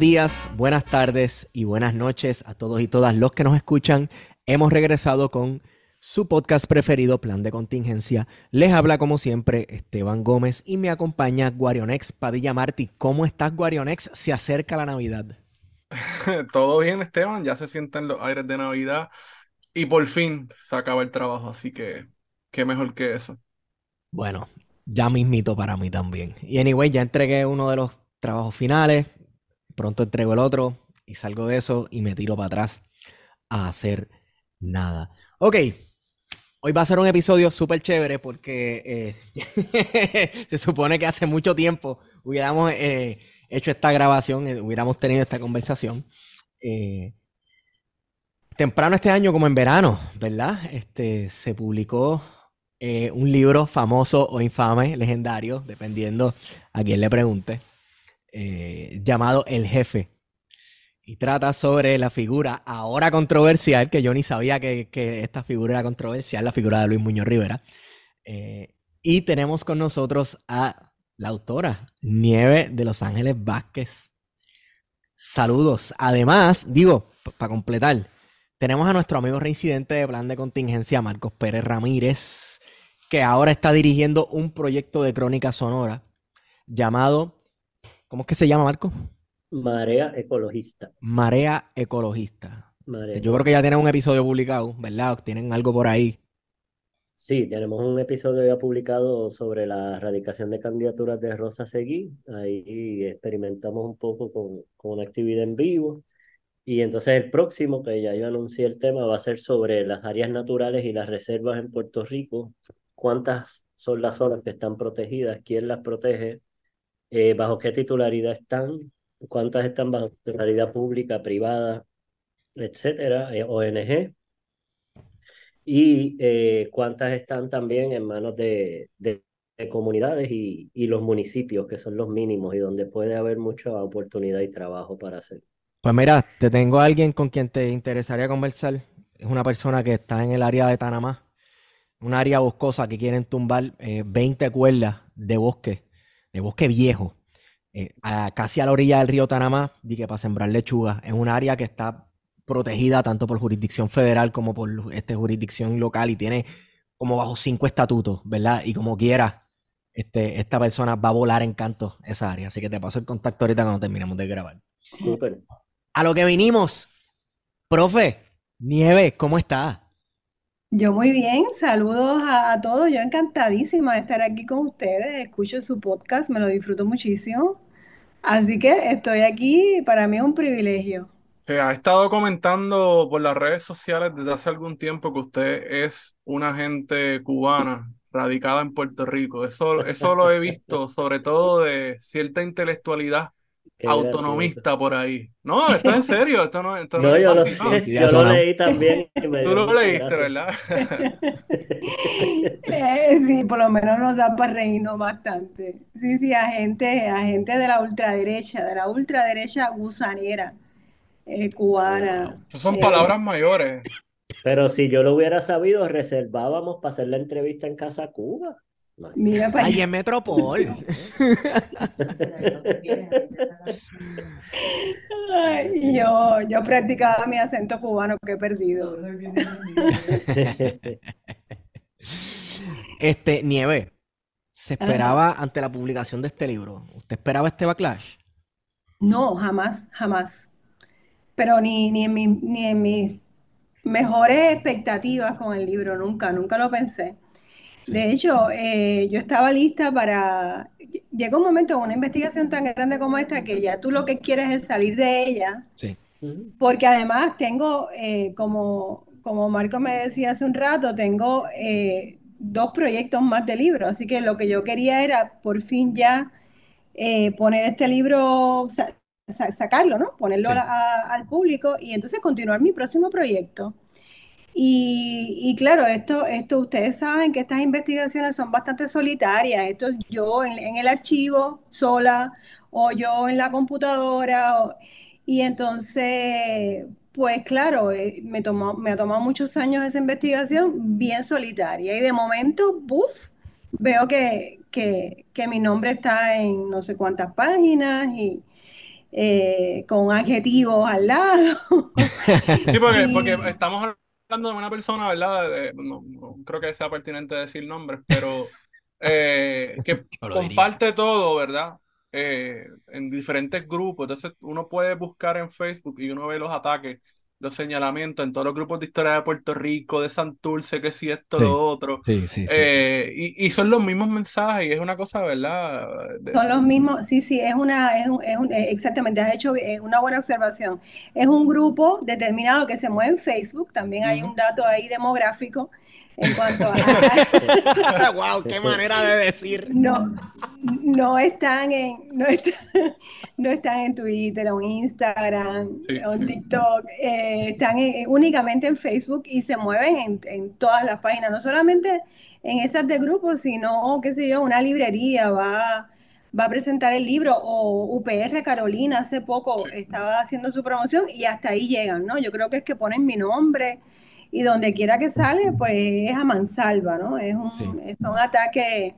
Días, buenas tardes y buenas noches a todos y todas los que nos escuchan. Hemos regresado con su podcast preferido, Plan de Contingencia. Les habla como siempre Esteban Gómez y me acompaña Guarionex Padilla Martí. ¿Cómo estás, Guarionex? Se acerca la Navidad. Todo bien, Esteban. Ya se sienten los aires de Navidad y por fin se acaba el trabajo, así que qué mejor que eso. Bueno, ya mismito para mí también. Y anyway, ya entregué uno de los trabajos finales pronto entrego el otro y salgo de eso y me tiro para atrás a hacer nada. Ok, hoy va a ser un episodio súper chévere porque eh, se supone que hace mucho tiempo hubiéramos eh, hecho esta grabación, eh, hubiéramos tenido esta conversación. temprano este año, como en verano, ¿verdad? Este, se publicó un libro famoso o infame, legendario, dependiendo a quien le pregunte, eh, llamado El Jefe. Y trata sobre la figura ahora controversial, que yo ni sabía que, esta figura era controversial, la figura de Luis Muñoz Rivera. Eh, y tenemos con nosotros a la autora, Nieve de Los Ángeles Vázquez. Saludos. Además, digo, para completar, tenemos a nuestro amigo reincidente de plan de contingencia, Marcos Pérez Ramírez, que ahora está dirigiendo un proyecto de crónica sonora llamado ¿Cómo es que se llama, Marco? Marea Ecologista. Marea Ecologista. Yo creo que ya tienen un episodio publicado, ¿verdad? Tienen algo por ahí. Sí, tenemos un episodio ya publicado sobre la erradicación de candidaturas de Rosa Seguí. Ahí experimentamos un poco con, con una actividad en vivo. Y entonces el próximo, que ya yo anuncié el tema, va a ser sobre las áreas naturales y las reservas en Puerto Rico. ¿Cuántas son las zonas que están protegidas? ¿Quién las protege? Eh, bajo qué titularidad están, cuántas están bajo titularidad pública, privada, etcétera, eh, ONG, y eh, cuántas están también en manos de, de, comunidades y, y, los municipios, que son los mínimos y donde puede haber mucha oportunidad y trabajo para hacer. Pues mira, te tengo a alguien con quien te interesaría conversar. Es una persona que está en el área de Tanamá, un área boscosa que quieren tumbar 20 cuerdas de bosque de bosque viejo, eh, casi a la orilla del río Tanamá, que para sembrar lechuga. Es un área que está protegida tanto por jurisdicción federal como por este, jurisdicción local y tiene como bajo cinco estatutos, ¿verdad? Y como quiera, este, esta persona va a volar en canto esa área. Así que te paso el contacto ahorita cuando terminemos de grabar. A lo que vinimos, profe, Nieve, ¿cómo está? Yo muy bien, saludos a, todos. Yo encantadísima de estar aquí con ustedes. Escucho su podcast, me lo disfruto muchísimo. Así que estoy aquí, para mí es un privilegio. Se ha estado comentando por las redes sociales desde hace algún tiempo que usted es una gente cubana radicada en Puerto Rico. Eso, eso lo he visto, sobre todo de cierta intelectualidad autonomista por ahí. No, esto es en serio, esto no, esto no, yo, lo, yo lo leí también. Tú lo leíste, ¿verdad? Eh, sí, por lo menos nos da para reírnos bastante. Sí, sí, a gente, de la ultraderecha, de la ultraderecha gusanera eh, cubana. Esas son palabras mayores. Pero si yo lo hubiera sabido, reservábamos para hacer la entrevista en Casa Cuba. Mira Ahí en Metropol. yo, yo practicaba mi acento cubano que he perdido. Este, Nieve, ¿se esperaba ante la publicación de este libro? ¿Usted esperaba este backlash? No, jamás, jamás. Pero ni, ni en mi, ni en mis mejores expectativas con el libro, nunca, nunca lo pensé. Sí. De hecho, eh, yo estaba lista para... Llega un momento en una investigación tan grande como esta que ya tú lo que quieres es salir de ella, Sí. Porque además tengo, eh, como, como Marco me decía hace un rato, tengo eh, dos proyectos más de libro, así que lo que yo quería era por fin ya eh, poner este libro, sa- sa- sacarlo, ¿no? Ponerlo Sí. a- a- al público y entonces continuar mi próximo proyecto. Y, y claro, esto, esto ustedes saben que estas investigaciones son bastante solitarias. Esto es yo en, en el archivo sola o yo en la computadora. o- y entonces, pues claro, eh, me tomó, me ha tomado muchos años esa investigación bien solitaria. Y de momento, ¡buf! Veo que, que, que mi nombre está en no sé cuántas páginas y eh, con adjetivos al lado. Sí, porque, porque Y- estamos hablando de una persona, ¿verdad? De- no, no creo que sea pertinente decir nombres, pero eh, que diría. comparte todo, ¿verdad? Eh, en diferentes grupos. Entonces uno puede buscar en Facebook y uno ve los ataques, los señalamientos en todos los grupos de historia de Puerto Rico, de Santurce, que si esto, Sí. lo otro. Sí, sí, sí. Eh, y, y son los mismos mensajes y es una cosa, ¿verdad? De- Son los mismos, sí, sí, es una, es un- es un- eh, exactamente, has hecho eh, una buena observación. Es un grupo determinado que se mueve en Facebook, también hay un dato ahí demográfico en cuanto a, wow, qué manera de decir. no, no están en, no están, no están en Twitter o en Instagram Sí, o en sí. TikTok, eh, están en- únicamente en Facebook y se mueven en, en todas las páginas, no solamente en esas de grupos, sino, qué sé yo, una librería va, va a presentar el libro o UPR Carolina hace poco Sí. estaba haciendo su promoción y hasta ahí llegan, ¿no? Yo creo que es que ponen mi nombre y donde quiera que sale, pues es a mansalva, ¿no? Es un, Sí. son ataques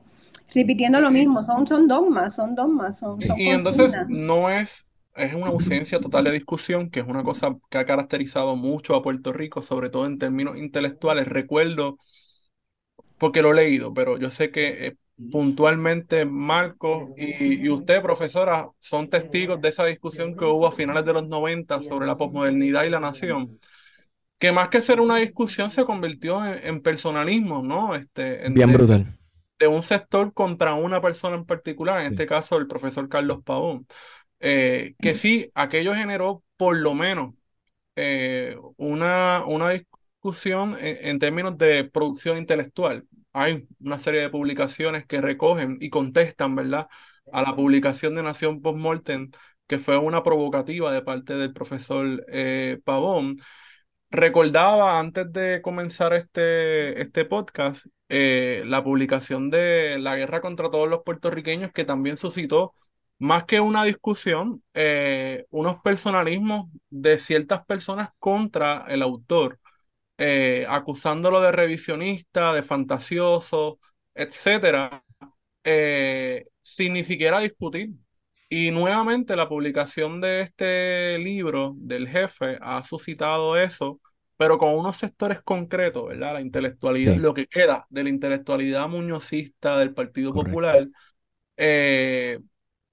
repitiendo lo mismo, son, son dogmas, son dogmas, son, Sí. son Y entonces no es, es una ausencia total de discusión, que es una cosa que ha caracterizado mucho a Puerto Rico, sobre todo en términos intelectuales. Recuerdo, porque lo he leído, pero yo sé que eh, puntualmente Marco y, y usted, profesora, son testigos de esa discusión que hubo a finales de los 90 sobre la posmodernidad y la nación. Que más que ser una discusión se convirtió en, en personalismo, ¿no? Este, en- Bien de- brutal. de un sector contra una persona en particular, en Sí. este caso el profesor Carlos Pavón, eh, que sí, aquello generó por lo menos eh, una, una discusión en, en términos de producción intelectual. Hay una serie de publicaciones que recogen y contestan, ¿verdad?, a la publicación de Nación Postmortem, que fue una provocativa de parte del profesor eh, Pavón. Recordaba antes de comenzar este, este podcast la publicación de La guerra contra todos los puertorriqueños que también suscitó más que una discusión, eh, unos personalismos de ciertas personas contra el autor, eh, acusándolo de revisionista, de fantasioso, etcétera, eh, sin ni siquiera discutir. Y nuevamente la publicación de este libro del jefe ha suscitado eso, pero con unos sectores concretos, ¿verdad? La intelectualidad, Sí. lo que queda de la intelectualidad muñozista del Partido Correcto. Popular, eh,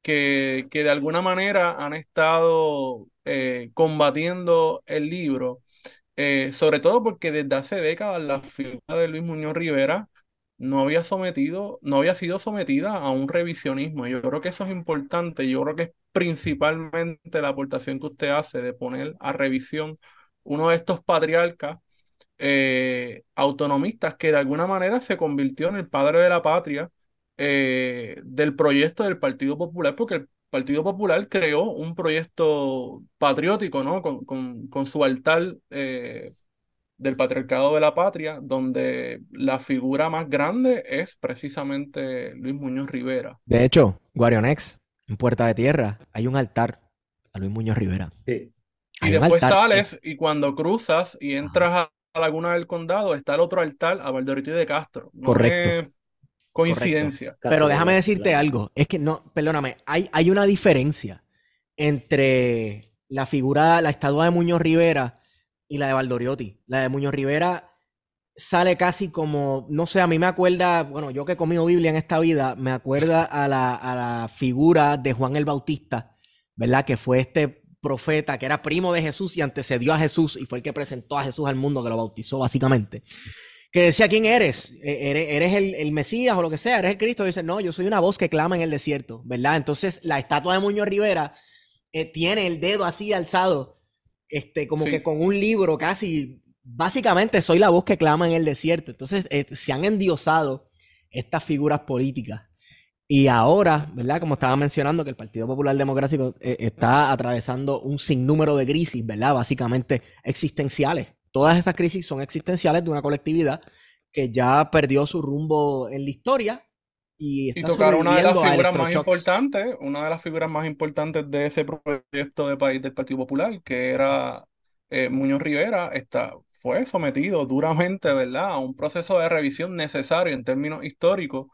que, que de alguna manera han estado eh, combatiendo el libro, eh, sobre todo porque desde hace décadas la figura de Luis Muñoz Rivera no había sometido, no había sido sometida a un revisionismo. Yo creo que eso es importante. Yo creo que es principalmente la aportación que usted hace de poner a revisión uno de estos patriarcas eh, autonomistas que de alguna manera se convirtió en el padre de la patria eh, del proyecto del Partido Popular, porque el Partido Popular creó un proyecto patriótico, ¿no? Con, con, con su altar eh, del patriarcado de la patria, donde la figura más grande es precisamente Luis Muñoz Rivera. De hecho, Guarionex, en Puerta de Tierra, hay un altar a Luis Muñoz Rivera. Sí. Y después altar. sales y cuando cruzas y entras a la Laguna del Condado, está el otro altar a Valdorito y de Castro. No Correcto. es coincidencia. Pero déjame decirte claro. algo. Es que no, perdóname, hay, hay una diferencia entre la figura, la estatua de Muñoz Rivera y la de Valdoriotti. La de Muñoz Rivera sale casi como, no sé, a mí me acuerda, bueno, yo que he comido Biblia en esta vida, me acuerda a la, a la figura de Juan el Bautista ¿verdad? Que fue este profeta que era primo de Jesús y antecedió a Jesús y fue el que presentó a Jesús al mundo, que lo bautizó básicamente. Que decía, ¿quién eres? E-, ¿Eres, el, Mesías o lo que sea? ¿Eres el Cristo? Y dice, no, yo soy una voz que clama en el desierto, ¿verdad? Entonces la estatua de Muñoz Rivera eh, tiene el dedo así alzado, este, como que con un libro casi, básicamente soy la voz que clama en el desierto. Entonces eh, se han endiosado estas figuras políticas y ahora, ¿verdad? Como estaba mencionando, que el Partido Popular Democrático eh, está atravesando un sinnúmero de crisis, ¿verdad? Básicamente existenciales. Todas estas crisis son existenciales de una colectividad que ya perdió su rumbo en la historia y, está y tocar una de las figuras más importantes, una de las figuras más importantes de ese proyecto de país del Partido Popular, que era eh, Muñoz Rivera, está, fue sometido duramente, ¿verdad?, a un proceso de revisión necesario en términos históricos.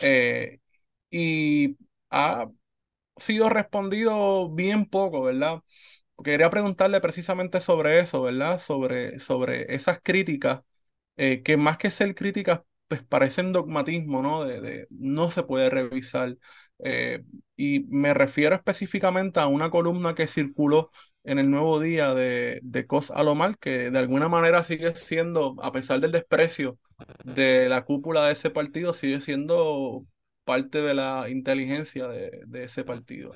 Eh, y ha sido respondido bien poco, ¿verdad? Quería preguntarle precisamente sobre eso, ¿verdad? Sobre, sobre esas críticas, eh, que más que ser críticas, pues parecen dogmatismo, ¿no? De, de no se puede revisar. Eh, y me refiero específicamente a una columna que circuló en el Nuevo Día de, de Cos Alomar, que de alguna manera sigue siendo, a pesar del desprecio de la cúpula de ese partido, sigue siendo parte de la inteligencia de, ese partido?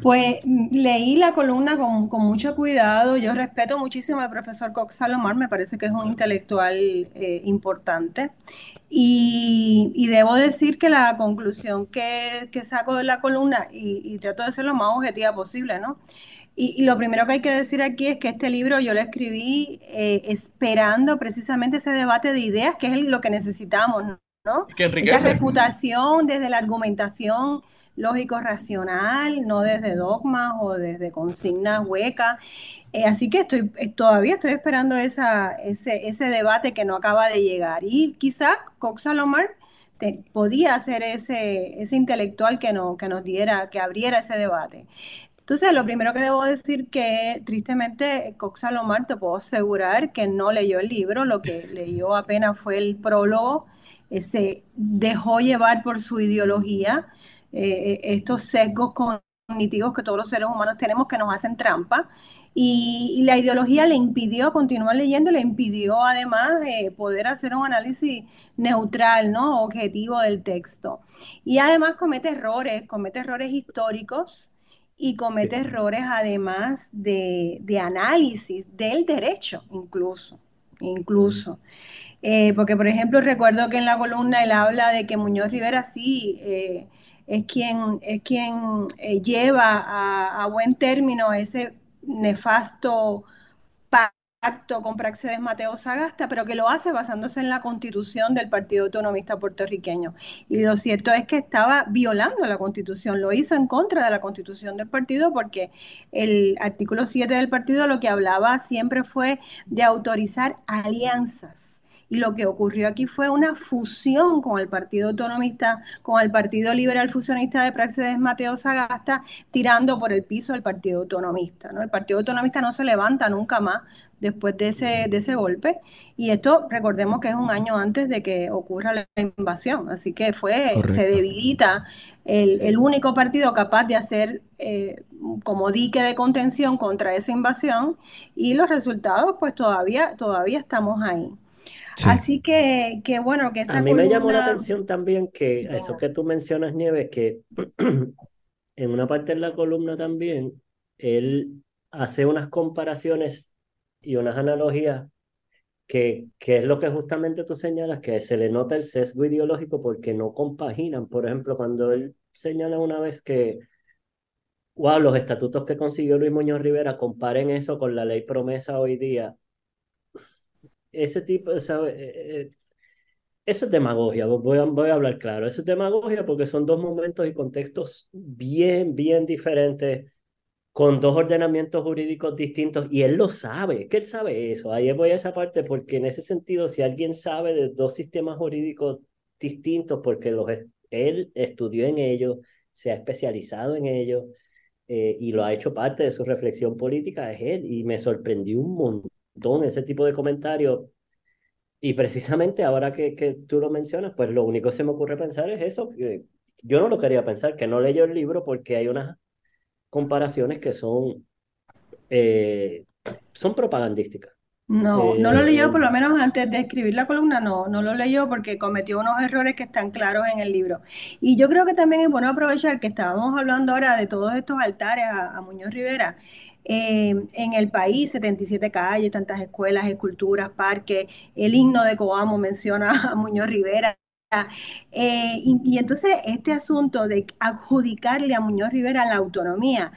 Pues leí la columna con, mucho cuidado. Yo respeto muchísimo al profesor Cox Salomar, me parece que es un intelectual eh, importante. Y, debo decir que la conclusión que, saco de la columna, y, trato de ser lo más objetiva posible, ¿no? Y, lo primero que hay que decir aquí es que este libro yo lo escribí eh, esperando precisamente ese debate de ideas, que es lo que necesitamos, ¿no? ¿no? Esa refutación desde la argumentación lógico-racional, no desde dogmas o desde consignas huecas. Eh, así que estoy, eh, todavía estoy esperando ese, ese, debate que no acaba de llegar. Y quizá Cox Salomar podía ser ese, ese intelectual que, no, que nos diera, que abriera ese debate. Entonces, lo primero que debo decir que tristemente Cox Salomar te puedo asegurar que no leyó el libro, lo que leyó apenas fue el prólogo se dejó llevar por su ideología, eh, estos sesgos cognitivos que todos los seres humanos tenemos que nos hacen trampa. Y, la ideología le impidió continuar leyendo, le impidió además eh, poder hacer un análisis neutral, ¿no? objetivo del texto. Y además comete errores, comete errores históricos y comete errores además de, de análisis del derecho, incluso, incluso. Eh, porque, por ejemplo, recuerdo que en la columna él habla de que Muñoz Rivera sí eh, es quien, es quien eh, lleva a, buen término ese nefasto pacto con Praxedes Mateo Sagasta, pero que lo hace basándose en la constitución del Partido Autonomista Puertorriqueño. Y lo cierto es que estaba violando la constitución, lo hizo en contra de la constitución del partido porque el artículo 7 del partido lo que hablaba siempre fue de autorizar alianzas y lo que ocurrió aquí fue una fusión con el Partido Autonomista, con el Partido Liberal Fusionista de Praxedes Mateo Sagasta, tirando por el piso al Partido Autonomista. ¿no? El Partido Autonomista no se levanta nunca más después de ese, de ese golpe. Y esto, recordemos que es un año antes de que ocurra la invasión. Así que fue, se debilita el, único partido capaz de hacer eh, como dique de contención contra esa invasión. Y los resultados, pues todavía, todavía estamos ahí. Así que, que, bueno, que esa A mí me llamó la atención también que eso que tú mencionas, Nieves, que en una parte de la columna también, él hace unas comparaciones y unas analogías que, que es lo que justamente tú señalas, que se le nota el sesgo ideológico porque no compaginan. Por ejemplo, cuando él señala una vez que, wow, los estatutos que consiguió Luis Muñoz Rivera, comparen eso con la ley promesa hoy día ese tipo, ¿sabe? Eh, eh, eso es demagogia, voy a, voy a hablar claro, eso es demagogia porque son dos momentos y contextos bien, bien diferentes, con dos ordenamientos jurídicos distintos, y él lo sabe, que él sabe eso, ahí voy a esa parte, porque en ese sentido, si alguien sabe de dos sistemas jurídicos distintos, porque los, él estudió en ellos, se ha especializado en ellos, eh, y lo ha hecho parte de su reflexión política, es él, y me sorprendió un montón ese tipo de comentarios. Y precisamente ahora que, que tú lo mencionas, pues lo único que se me ocurre pensar es eso, que, yo no lo quería pensar, que no leyó el libro porque hay unas comparaciones que son, eh, son propagandísticas. No, no lo Eh, leyó, por lo menos antes de escribir la columna, no, no lo leyó porque cometió unos errores que están claros en el libro. Y yo creo que también es bueno aprovechar que estábamos hablando ahora de todos estos altares a, a Muñoz Rivera. Eh, en el país, 77 calles, tantas escuelas, esculturas, parques, el himno de Coamo menciona a Muñoz Rivera. Eh, y, y entonces este asunto de adjudicarle a Muñoz Rivera la autonomía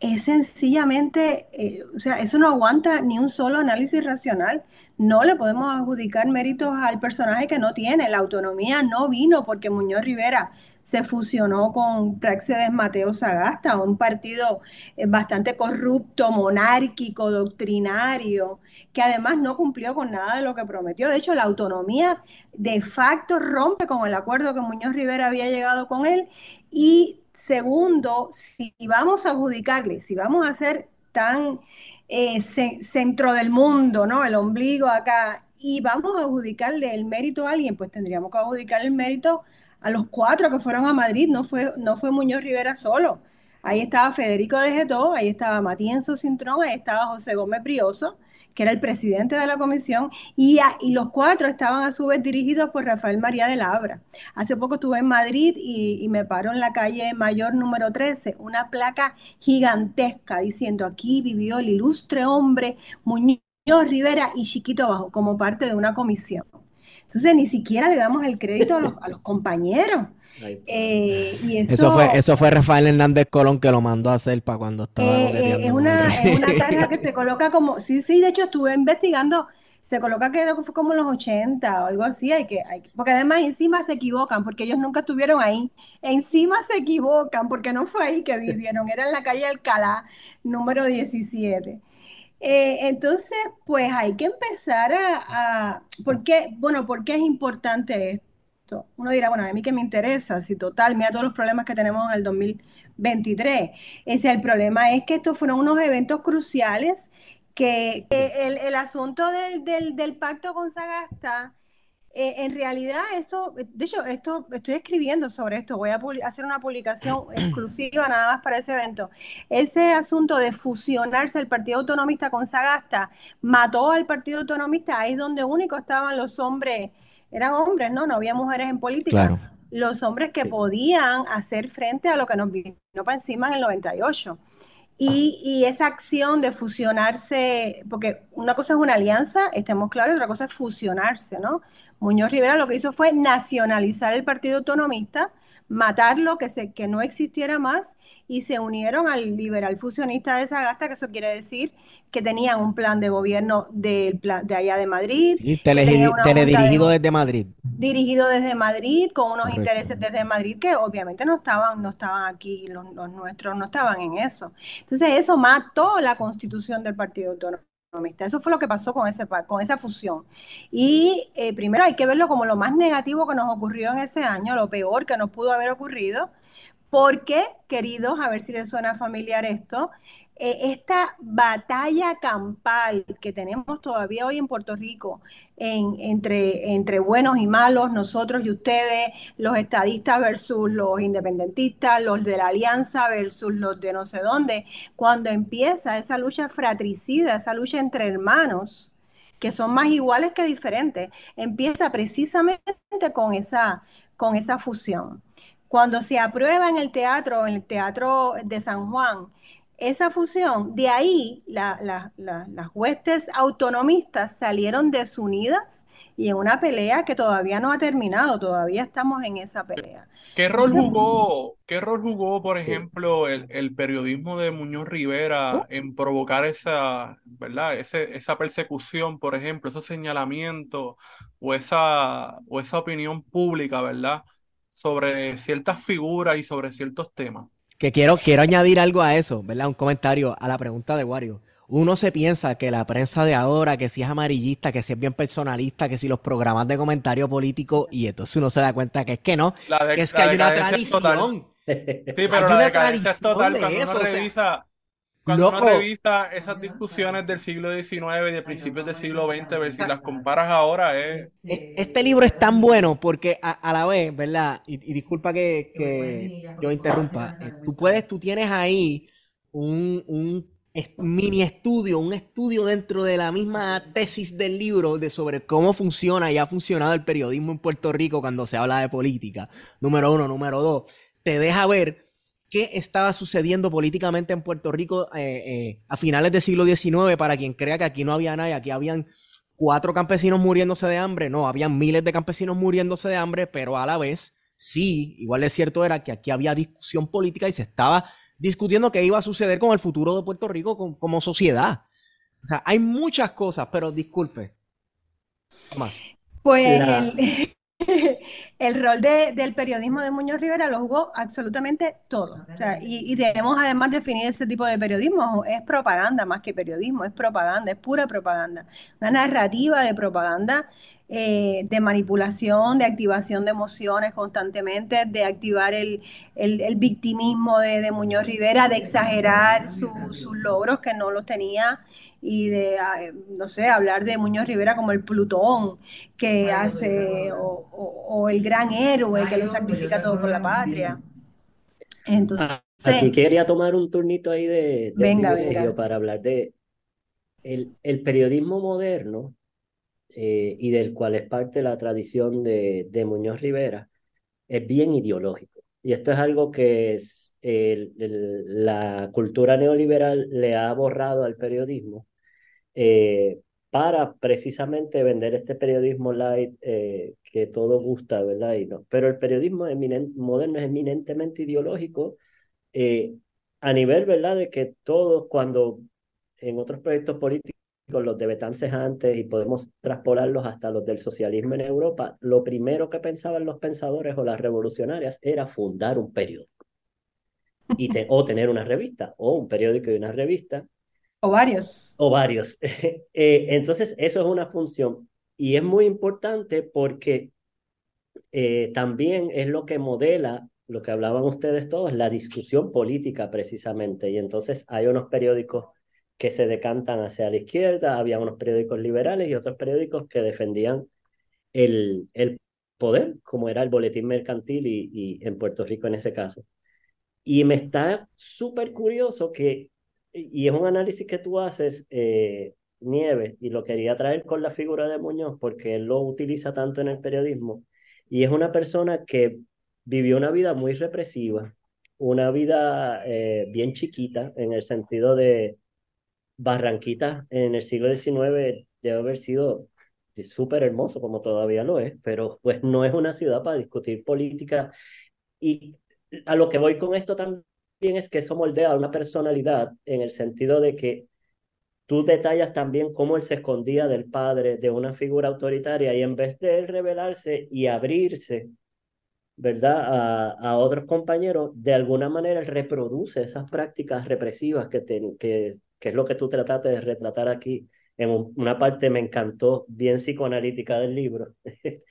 es sencillamente, eh, o sea, eso no aguanta ni un solo análisis racional. No le podemos adjudicar méritos al personaje que no tiene. La autonomía no vino porque Muñoz Rivera se fusionó con Praxedes Mateo Sagasta, un partido eh, bastante corrupto, monárquico, doctrinario, que además no cumplió con nada de lo que prometió. De hecho, la autonomía de facto rompe con el acuerdo que Muñoz Rivera había llegado con él y Segundo, si vamos a adjudicarle, si vamos a ser tan eh, ce- centro del mundo, ¿no? El ombligo acá, y vamos a adjudicarle el mérito a alguien, pues tendríamos que adjudicarle el mérito a los cuatro que fueron a Madrid, no fue, no fue Muñoz Rivera solo. Ahí estaba Federico de Getó, ahí estaba Matienzo Cintrón, ahí estaba José Gómez Brioso, que era el presidente de la comisión, y, y los cuatro estaban a su vez dirigidos por Rafael María de Labra. Hace poco estuve en Madrid y, y me paro en la calle Mayor número 13, una placa gigantesca diciendo aquí vivió el ilustre hombre Muñoz Rivera y Chiquito Bajo como parte de una comisión. Entonces ni siquiera le damos el crédito a los, a los compañeros. Eh, y Eso eso, fue, eso fue Rafael Hernández Colón que lo mandó a hacer para cuando estaba eh, eh, es una, es una tarja que se coloca como, sí, sí, de hecho estuve investigando, se coloca que creo que fue como en los 80 o algo así, hay que, hay que- porque además encima se equivocan, porque ellos nunca estuvieron ahí, encima se equivocan, porque no fue ahí que vivieron, era en la calle Alcalá, número 17. Eh, entonces, pues hay que empezar a, a- ¿por qué? Bueno, ¿por qué es importante esto? Uno dirá, bueno, a mí que me interesa, si total, mira todos los problemas que tenemos en el 2023. Ese, el problema es que estos fueron unos eventos cruciales que, el, asunto del, del pacto con Sagasta eh, en realidad, esto, de hecho, esto, estoy escribiendo sobre esto, voy a hacer una publicación exclusiva nada más para ese evento. Ese asunto de fusionarse el Partido Autonomista con Sagasta mató al Partido Autonomista, ahí es donde único estaban los hombres, eran hombres, ¿no? No había mujeres en política. Claro. Los hombres que podían hacer frente a lo que nos vino para encima en el 98. Y, y esa acción de fusionarse, porque una cosa es una alianza, estemos claros, y otra cosa es fusionarse, ¿no? Muñoz Rivera lo que hizo fue nacionalizar el Partido Autonomista, matarlo, que, se, que no existiera más, y se unieron al liberal fusionista de Sagasta, que eso quiere decir que tenían un plan de gobierno del plan, de allá de Madrid, Y de teledirigido desde Madrid. dirigido desde Madrid, con unos Correcto. intereses desde Madrid que obviamente no estaban, no estaban aquí, los, los nuestros no estaban en eso. Entonces eso mató la constitución del Partido Eso fue lo que pasó con esa fusión. Y eh, primero hay que verlo como lo más negativo que nos ocurrió en ese año, lo peor que nos pudo haber ocurrido, porque, queridos, a ver si les suena familiar esto, eh, esta batalla campal que tenemos todavía hoy en Puerto Rico en- entre, entre buenos y malos, nosotros y ustedes, los estadistas versus los independentistas, los de la alianza versus los de no sé dónde, cuando empieza esa lucha fratricida, esa lucha entre hermanos, que son más iguales que diferentes, empieza precisamente con esa, con esa fusión. Cuando se aprueba en el teatro, en el teatro de San Juan, esa fusión, de ahí la- la- la- las huestes autonomistas salieron desunidas y en una pelea que todavía no ha terminado, todavía estamos en esa pelea. ¿Qué rol jugó, qué rol jugó, por ejemplo, el, el periodismo de Muñoz Rivera en provocar esa, ¿verdad? Ese, esa persecución, por ejemplo, esos señalamientos o esa, o esa opinión pública, ¿verdad? Sobre ciertas figuras y sobre ciertos temas. Que quiero, quiero añadir algo a eso, ¿verdad? Un comentario a la pregunta de Wario. Uno se piensa que la prensa de ahora, que si es amarillista, que si es bien personalista, que si los programas de comentario político, y entonces uno se da cuenta que es que no, La, de- que es que hay una tradición. Sí, Hay pero la una es total cuando uno eso, o sea, Cuando uno Loco. revisa esas discusiones del siglo XIX y de principios del siglo XX, ver si las comparas ahora, es E- Este libro es tan bueno porque a, a la vez, ¿verdad? Y, y disculpa que, que yo interrumpa. eh, Tú puedes, tú tienes ahí un, un mini estudio, un estudio dentro de la misma tesis del libro de sobre cómo funciona y ha funcionado el periodismo en Puerto Rico cuando se habla de política. Número uno, número dos, te deja ver qué estaba sucediendo políticamente en Puerto Rico eh, eh, a finales del siglo XIX para quien crea que aquí no había nada, y aquí habían cuatro campesinos muriéndose de hambre. No, habían miles de campesinos muriéndose de hambre, pero a la vez, sí, igual de cierto era que aquí había discusión política y se estaba discutiendo qué iba a suceder con el futuro de Puerto Rico con- como sociedad. O sea, hay muchas cosas, pero disculpe. Más. Pues el, el rol de- del periodismo de Muñoz Rivera lo jugó absolutamente todo. Y, y debemos además definir ese tipo de periodismo. Es propaganda más que periodismo, es propaganda, es pura propaganda. Una narrativa de propaganda, eh, de manipulación, de activación de emociones constantemente, de activar el, el- el victimismo de, de Muñoz Rivera, de exagerar su- sus logros que no los tenía y de, ah, no sé, hablar de Muñoz Rivera como el Plutón que hace, o, o- o el gran héroe que lo sacrifica todo por la patria. Entonces, Ah, Aquí quería tomar un turnito ahí de, de Venga, venga. para hablar de el, el periodismo moderno eh, y del cual es parte la tradición de, de Muñoz Rivera, es bien ideológico. Y esto es algo que es, el- el- la cultura neoliberal le ha borrado al periodismo eh, para precisamente vender este periodismo light eh, que todo gusta, ¿verdad? Y no. Pero el periodismo moderno es eminentemente ideológico eh, a nivel, ¿verdad? De que todos cuando en otros proyectos políticos, los de Betances antes y podemos traspolarlos hasta los del socialismo en Europa, lo primero que pensaban los pensadores o las revolucionarias era fundar un periódico y te- o tener una revista o un periódico y una revista o varios. o varios. Eh, entonces, eso es una función y es muy importante porque eh, también es lo que modela lo que hablaban ustedes todos, la discusión política precisamente. Y entonces hay unos periódicos que se decantan hacia la izquierda, había unos periódicos liberales y otros periódicos que defendían el, el poder, como era el boletín mercantil y, y en Puerto Rico en ese caso. Y me está súper curioso que, y es un análisis que tú haces, eh, Nieves, y lo quería traer con la figura de Muñoz, porque él lo utiliza tanto en el periodismo, y es una persona que vivió una vida muy represiva, una vida eh, bien chiquita, en el sentido de Barranquita en el siglo XIX debe haber sido súper hermoso, como todavía lo es, pero pues no es una ciudad para discutir política. Y a lo que voy con esto también es que eso moldea una personalidad en el sentido de que tú detallas también cómo él se escondía del padre, de una figura autoritaria, y en vez de él rebelarse y abrirse, ¿verdad?, a, a otros compañeros, de alguna manera él reproduce esas prácticas represivas que, te, que, que es lo que tú trataste de retratar aquí. En un, una parte me encantó, bien psicoanalítica del libro.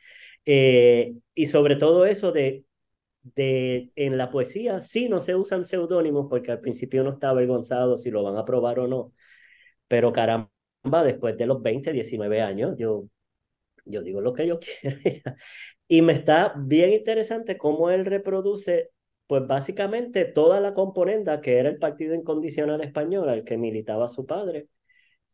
eh, y sobre todo eso de de en la poesía sí no se usan seudónimos porque al principio uno está avergonzado si lo van a probar o no, pero caramba, después de los 20, 19 años, yo, yo digo lo que yo quiero. y me está bien interesante cómo él reproduce, pues básicamente toda la componenda que era el Partido Incondicional Español al que militaba su padre.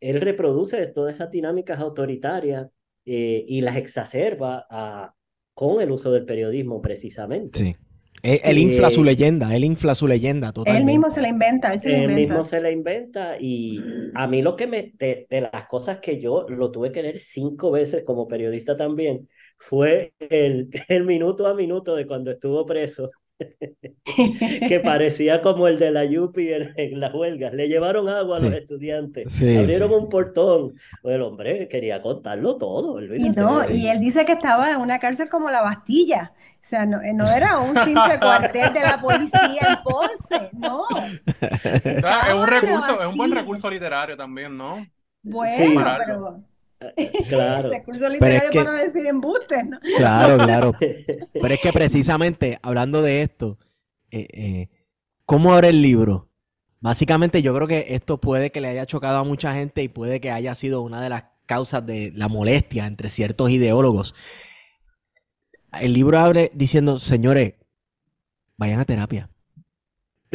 Él reproduce todas esas dinámicas autoritarias eh, y las exacerba a, con el uso del periodismo precisamente. Sí. Él, él infla su leyenda, él infla su leyenda totalmente. Él mismo se la inventa, él se la Él inventa. mismo se la inventa y a mí lo que me, de, de, las cosas que yo lo tuve que leer cinco veces como periodista también, fue el, el minuto a minuto de cuando estuvo preso, que parecía como el de la Yupi en, en las huelgas. Le llevaron agua a Sí. los estudiantes, Sí, abrieron sí, un sí, sí. portón. El hombre quería contarlo todo, Y no, y él dice que estaba en una cárcel como la Bastilla. O sea, no, no era un simple cuartel de la policía en Ponce, no. Es un recurso, es un buen recurso literario también, ¿no? Bueno, Sí. pero Claro. recurso literario que- para no decir embustes, ¿no? Claro, claro. Pero es que precisamente hablando de esto, eh, eh, ¿cómo abre el libro? Básicamente yo creo que esto puede que le haya chocado a mucha gente y puede que haya sido una de las causas de la molestia entre ciertos ideólogos. El libro abre diciendo, señores, vayan a terapia.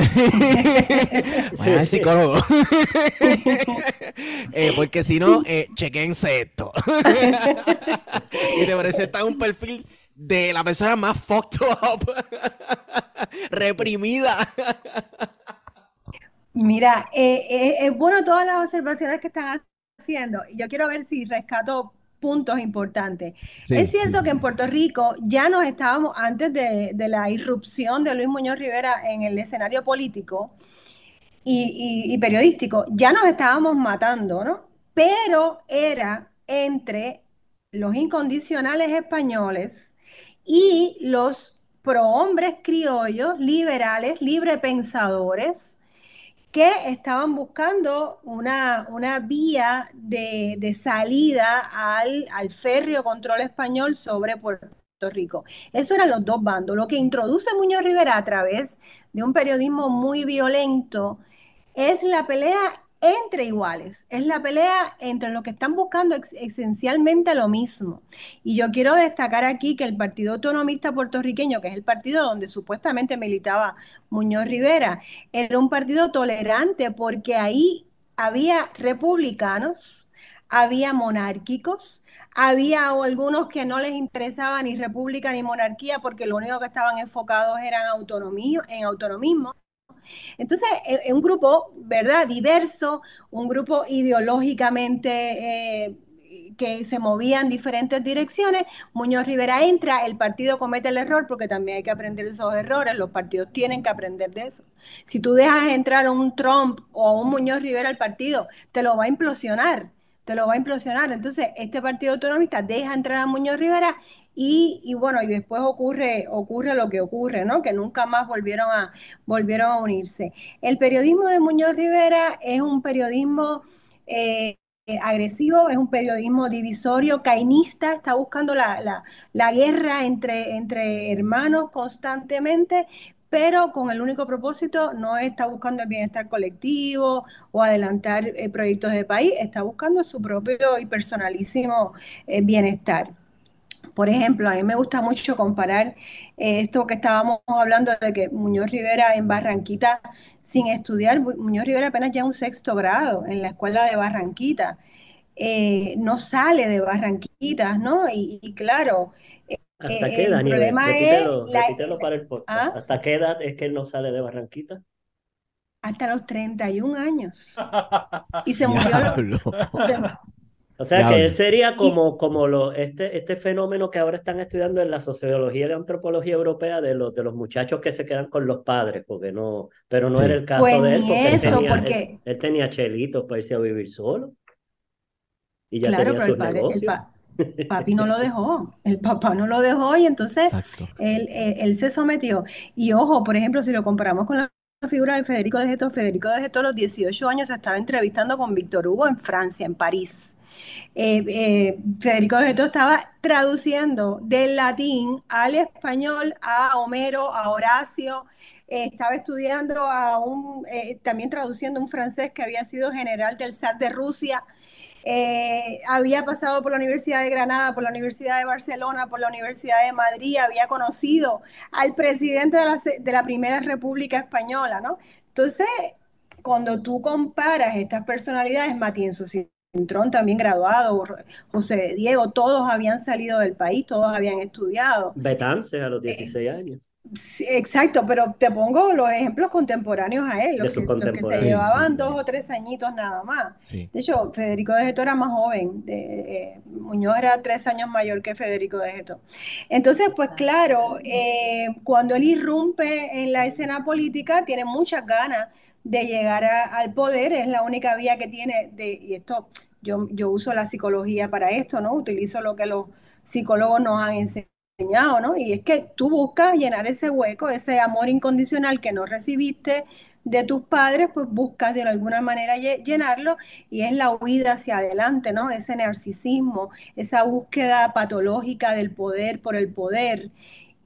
vayan al psicólogo. Eh, porque si no, eh, chequense esto. y te presenta un perfil de la persona más fucked up, reprimida. Mira, eh, es bueno todas las observaciones que están haciendo. Y yo quiero ver si rescato puntos importantes. es cierto que en Puerto Rico ya nos estábamos, antes de, la irrupción de Luis Muñoz Rivera en el escenario político y, periodístico, ya nos estábamos matando, ¿no? Pero era entre los incondicionales españoles y los prohombres criollos, liberales, librepensadores, que estaban buscando una, una vía de, salida al, al, férreo control español sobre Puerto Rico. Eso eran los dos bandos. Lo que introduce Muñoz Rivera a través de un periodismo muy violento es la pelea entre iguales. Es la pelea entre los que están buscando esencialmente lo mismo. Y yo quiero destacar aquí que el Partido Autonomista Puertorriqueño, que es el partido donde supuestamente militaba Muñoz Rivera, era un partido tolerante porque ahí había republicanos, había monárquicos, había algunos que no les interesaba ni república ni monarquía porque lo único que estaban enfocados eran autonomía, en autonomismo. Entonces, es e, un grupo, ¿verdad? Diverso, un grupo ideológicamente... Eh, que se movía en diferentes direcciones, Muñoz Rivera entra, el partido comete el error porque también hay que aprender de esos errores, los partidos tienen que aprender de eso. Si tú dejas entrar a un Trump o a un Muñoz Rivera al partido, te lo va a implosionar te lo va a implosionar. Entonces, este partido autonomista deja entrar a Muñoz Rivera y, bueno, y después ocurre, ocurre lo que ocurre, ¿no? Que nunca más volvieron a, volvieron a unirse. El periodismo de Muñoz Rivera es un periodismo eh, agresivo, es un periodismo divisorio, cainista, está buscando la, guerra entre, entre hermanos constantemente, pero con el único propósito no está buscando el bienestar colectivo o adelantar eh, proyectos de país, está buscando su propio y personalísimo eh, bienestar. Por ejemplo, a mí me gusta mucho comparar eh, esto que estábamos hablando de que Muñoz Rivera en Barranquita, sin estudiar, Muñoz Rivera apenas ya un sexto grado en la escuela de Barranquita, no sale de Barranquitas, ¿no? Y, claro, ¿Hasta qué edad, Repítelo, repítelo para el podcast. ¿Ah? ¿Hasta qué edad es que él no sale de Barranquita? Hasta los 31 años. Y se murió. O sea que él sería como, como lo, este, este fenómeno que ahora están estudiando en la sociología y la antropología europea de los, de los muchachos que se quedan con los padres, porque no, pero no era el caso pues de él, porque, eso, él, tenía, porque... Él, tenía chelitos para irse a vivir solo. Y ya tenía sus negocios. Papi no lo dejó, el papá no lo dejó y entonces él, él, se sometió. Y ojo, por ejemplo, si lo comparamos con la figura de Federico de Geto, Federico de Geto a los 18 años se estaba entrevistando con Víctor Hugo en Francia, en París. Eh, eh, Federico de Geto estaba traduciendo del latín al español a Homero, a Horacio, eh, estaba estudiando a un, también traduciendo un francés que había sido general del zar de Rusia. Eh, había pasado por la Universidad de Granada, por la Universidad de Barcelona, por la Universidad de Madrid, había conocido al presidente de la, Primera República Española, ¿no? Entonces, cuando tú comparas estas personalidades, Matienzo Cintrón también graduado, José Diego, todos habían salido del país, todos habían estudiado. Betance a los 16 años exacto, pero te pongo los ejemplos contemporáneos a él, los, que, se llevaban dos o tres añitos nada más. De hecho, Federico de Geto era más joven, eh, Muñoz era tres años mayor que Federico de Geto. Entonces, pues claro, eh, cuando él irrumpe en la escena política, tiene muchas ganas de llegar al poder, es la única vía que tiene de, y esto, yo, yo uso la psicología para esto, ¿no? Utilizo lo que los psicólogos nos han enseñado ¿no? Y es que tú buscas llenar ese hueco, ese amor incondicional que no recibiste de tus padres, pues buscas de alguna manera llenarlo y es la huida hacia adelante, ¿no? Ese narcisismo, esa búsqueda patológica del poder por el poder.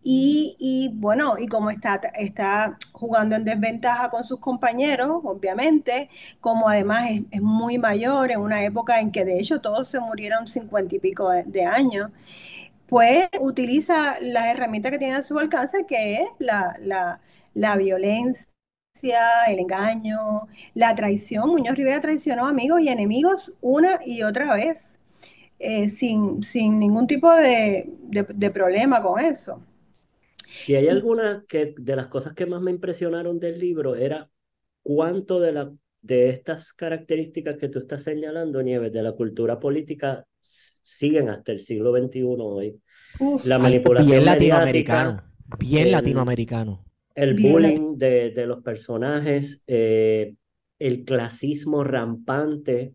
Y, bueno, y como está, está jugando en desventaja con sus compañeros, obviamente, como además es, es muy mayor en una época en que de hecho todos se murieron cincuenta y pico de, de años, pues utiliza las herramientas que tiene a su alcance, que es la, la, la violencia, el engaño, la traición. Muñoz Rivera traicionó amigos y enemigos una y otra vez, eh, sin, sin, ningún tipo de, de, de, problema con eso. Y hay algunas que de las cosas que más me impresionaron del libro era cuánto de, la, de estas características que tú estás señalando, Nieves, de la cultura política siguen hasta el siglo XXI hoy. Uf, la manipulación bien latinoamericano, bien el, latinoamericano. El bullying de, de los personajes, eh, el clasismo rampante,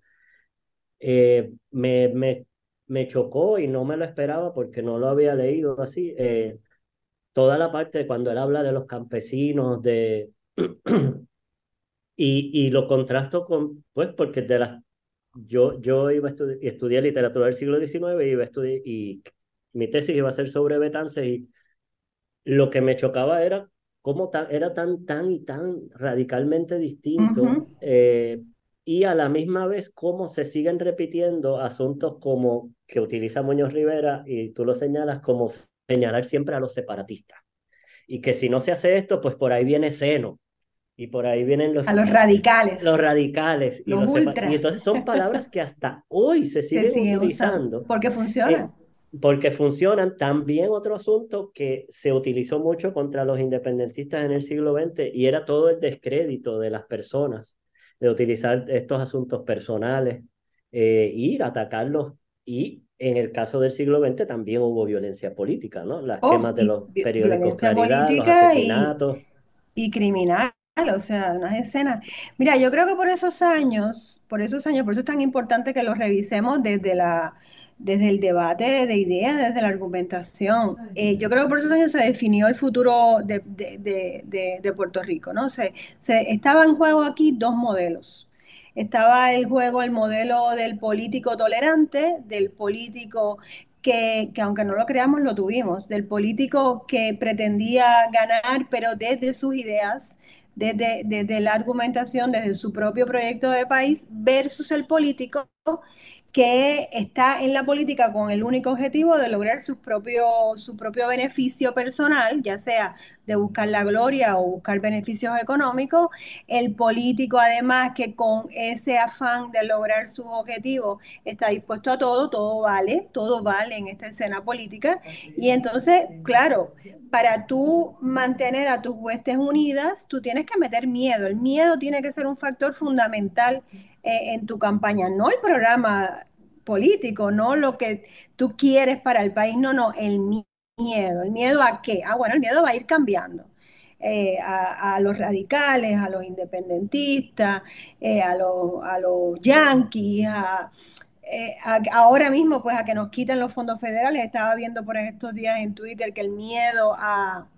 eh, me, me, me, chocó y no me lo esperaba porque no lo había leído así. Eh, toda la parte de cuando él habla de los campesinos, de... y, y lo contrasto con, pues, porque de las yo, yo iba a estudiar, estudié literatura del siglo XIX y iba a estudiar, y mi tesis iba a ser sobre Betances y lo que me chocaba era cómo tan, era tan, tan y tan radicalmente distinto uh -huh. eh, y a la misma vez cómo se siguen repitiendo asuntos como que utiliza Muñoz Rivera y tú lo señalas como señalar siempre a los separatistas y que si no se hace esto pues por ahí viene seno y por ahí vienen los... A los radicales. Los radicales. Los y, los ultra. y entonces son palabras que hasta hoy se siguen se sigue utilizando. Usando, porque funcionan. Eh, porque funcionan. También otro asunto que se utilizó mucho contra los independentistas en el siglo XX y era todo el descrédito de las personas, de utilizar estos asuntos personales, eh, ir a atacarlos y en el caso del siglo XX también hubo violencia política, ¿no? Las oh, quemas de los periódicos Claridad, los asesinatos. Y, y criminal o sea, unas escenas. Mira, yo creo que por esos años, por esos años, por eso es tan importante que lo revisemos desde la, desde el debate de ideas, desde la argumentación. Eh, yo creo que por esos años se definió el futuro de, de, de, de Puerto Rico, ¿no? Se, se, estaba en juego aquí dos modelos. Estaba el juego, el modelo del político tolerante, del político que, que, aunque no lo creamos, lo tuvimos, del político que pretendía ganar, pero desde sus ideas, desde, desde la argumentación, desde su propio proyecto de país, versus el político que está en la política con el único objetivo de lograr su propio, su propio beneficio personal, ya sea de buscar la gloria o buscar beneficios económicos, el político además que con ese afán de lograr su objetivo está dispuesto a todo, todo vale, todo vale en esta escena política, y entonces, claro, para tú mantener a tus huestes unidas, tú tienes que meter miedo, el miedo tiene que ser un factor fundamental eh, en tu campaña, no el programa político, no lo que tú quieres para el país, no, no, el miedo. ¿El miedo a qué? Ah, bueno, el miedo va a ir cambiando. Eh, a, a, los radicales, a los independentistas, eh, a, los, a los yanquis, a, eh, a, ahora mismo pues a que nos quiten los fondos federales. Estaba viendo por estos días en Twitter que el miedo a,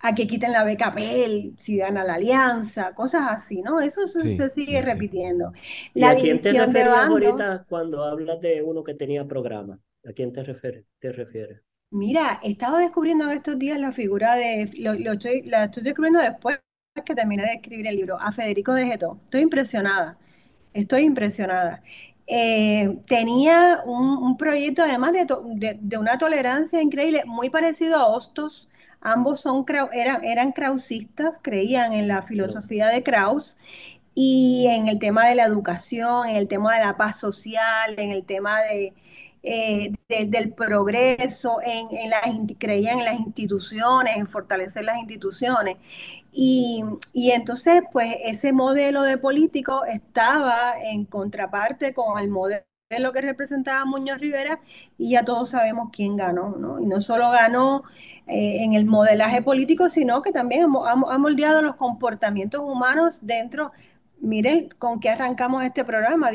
a que quiten la beca PEL si gana la alianza, cosas así, ¿no? Eso se, sí, se sigue sí, repitiendo. La ¿Y a quién te refieres ahorita cuando hablas de uno que tenía programa? ¿A quién te refieres? Te refieres? Mira, he estado descubriendo en estos días la figura de, lo, lo estoy, la estoy descubriendo después que terminé de escribir el libro, a Federico de Getó. Estoy impresionada, estoy impresionada. Eh, tenía un, un, proyecto además de, de, de, una tolerancia increíble, muy parecido a Hostos. Ambos son, eran, eran krausistas, creían en la filosofía de Kraus y en el tema de la educación, en el tema de la paz social, en el tema de, eh, de, del progreso, en, en las, creían en las instituciones, en fortalecer las instituciones. Y, y, entonces, pues ese modelo de político estaba en contraparte con el modelo que representaba Muñoz Rivera y ya todos sabemos quién ganó, ¿no? Y no solo ganó eh, en el modelaje político, sino que también ha, ha moldeado los comportamientos humanos dentro, miren con qué arrancamos este programa,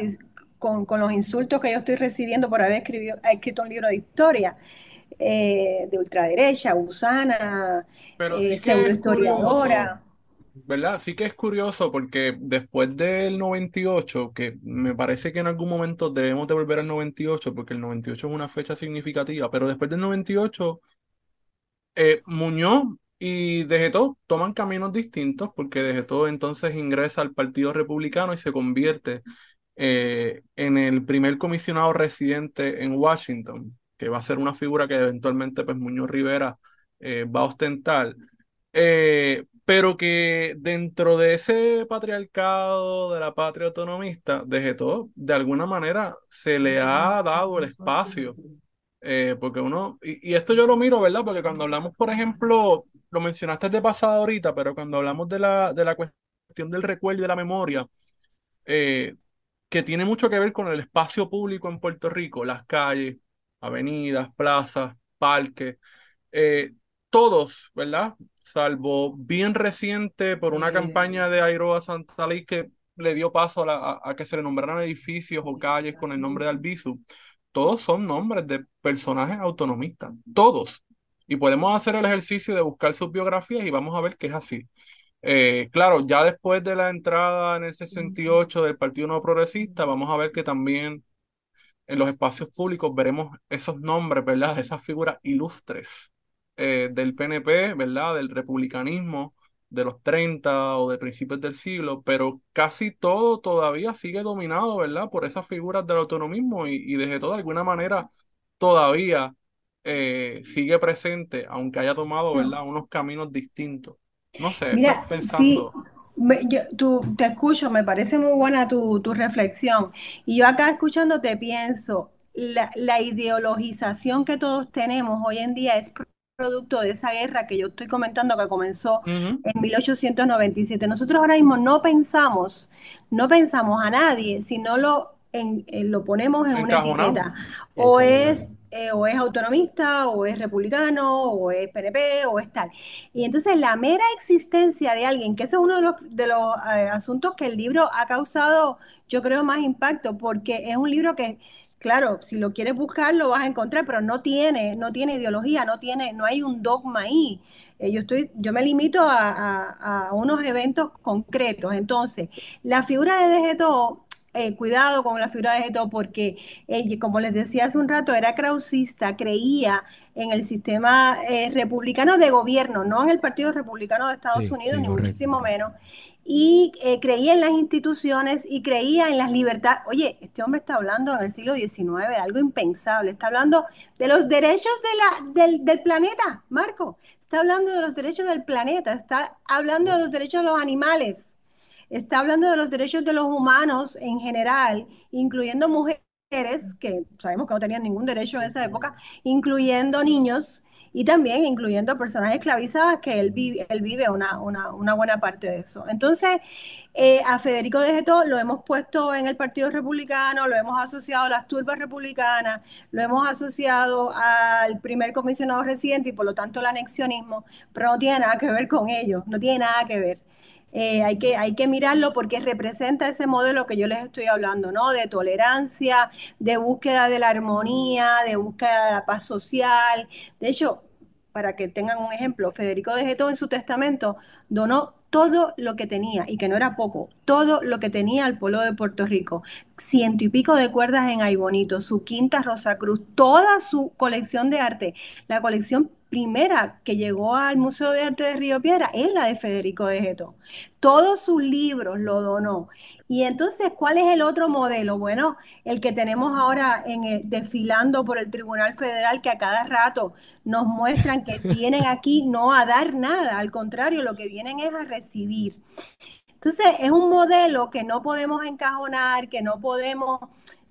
con, con, los insultos que yo estoy recibiendo por haber escribido, escrito un libro de historia. Eh, de ultraderecha, gusana, eh, sí pseudohistoriadora. ¿Verdad? Sí que es curioso porque después del 98, que me parece que en algún momento debemos de volver al 98, porque el 98 es una fecha significativa, pero después del 98 Eh, Muñoz y Dejetó toman caminos distintos porque Dejetó entonces ingresa al Partido Republicano y se convierte eh, en el primer comisionado residente en Washington, que va a ser una figura que eventualmente pues, Muñoz Rivera eh, va a ostentar. Eh, pero que dentro de ese patriarcado de la patria autonomista, Dejetó, de alguna manera se le ha dado el espacio eh, porque uno, y, esto yo lo miro, ¿verdad? Porque cuando hablamos, por ejemplo, lo mencionaste de pasado ahorita, pero cuando hablamos de la, de la cuestión del recuerdo y de la memoria, eh, que tiene mucho que ver con el espacio público en Puerto Rico, las calles, avenidas, plazas, parques, eh, todos, ¿verdad? Salvo bien reciente por una campaña de Airoa Santalí que le dio paso a, a, que se le nombraran edificios o calles con el nombre de Albizu todos son nombres de personajes autonomistas, todos. Y podemos hacer el ejercicio de buscar sus biografías y vamos a ver que es así. Eh, claro, ya después de la entrada en el 68 del Partido Nuevo Progresista, vamos a ver que también en los espacios públicos veremos esos nombres, ¿verdad? Esas figuras ilustres eh, del PNP, ¿verdad? Del republicanismo, de los 30 o de principios del siglo, pero casi todo todavía sigue dominado, ¿verdad? Por esas figuras del autonomismo y, y desde toda alguna manera todavía eh, sigue presente, aunque haya tomado, ¿verdad? Unos caminos distintos. No sé, Mira, pensando. Sí, yo, tú, te escucho, me parece muy buena tu, tu reflexión. Y yo acá escuchándote pienso, la, la ideologización que todos tenemos hoy en día es producto de esa guerra que yo estoy comentando que comenzó en 1897. Nosotros ahora mismo no pensamos, no pensamos a nadie, sino lo, en, lo ponemos en una etiqueta. O es, eh, o es autonomista, o es republicano, o es PNP, o es tal. Y entonces la mera existencia de alguien, que ese es uno de los, de los eh, asuntos que el libro ha causado, yo creo, más impacto, porque es un libro que Claro, si lo quieres buscar lo vas a encontrar, pero no tiene, no tiene ideología, no tiene, no hay un dogma ahí. Eh, yo estoy, yo me limito a, unos eventos concretos. Entonces, la figura de Degeto, eh, cuidado con la figura de Degeto, porque ella, como les decía hace un rato, era krausista, creía en el sistema eh, republicano de gobierno, no en el Partido Republicano de Estados Unidos, ni muchísimo menos y eh, creía en las instituciones y creía en las libertades. Oye, este hombre está hablando en el siglo XIX de algo impensable, está hablando de los derechos de la, del, del, planeta, Marco, está hablando de los derechos del planeta, está hablando de los derechos de los animales, está hablando de los derechos de los humanos en general, incluyendo mujeres que sabemos que no tenían ningún derecho en esa época, incluyendo niños y también incluyendo personas esclavizadas, que él vive, él vive una, buena parte de eso. Entonces, eh, a Federico de Geto lo hemos puesto en el Partido Republicano, lo hemos asociado a las turbas republicanas, lo hemos asociado al primer comisionado residente y por lo tanto el anexionismo, pero no tiene nada que ver con ello, no tiene nada que ver. Eh, hay, que, hay que mirarlo porque representa ese modelo que yo les estoy hablando, ¿no? De tolerancia, de búsqueda de la armonía, de búsqueda de la paz social. De hecho, para que tengan un ejemplo, Federico de Getó en su testamento donó todo lo que tenía, y que no era poco, todo lo que tenía el pueblo de Puerto Rico, ciento y pico de cuerdas en Aybonito, su quinta Rosa Cruz, toda su colección de arte, la colección primera que llegó al Museo de Arte de Río Piedra es la de Federico de Geto. Todos sus libros lo donó. Y entonces, ¿cuál es el otro modelo? Bueno, el que tenemos ahora en desfilando por el Tribunal Federal, que a cada rato nos muestran que vienen aquí no a dar nada, al contrario, lo que vienen es a recibir. Entonces, es un modelo que no podemos encajonar, que no podemos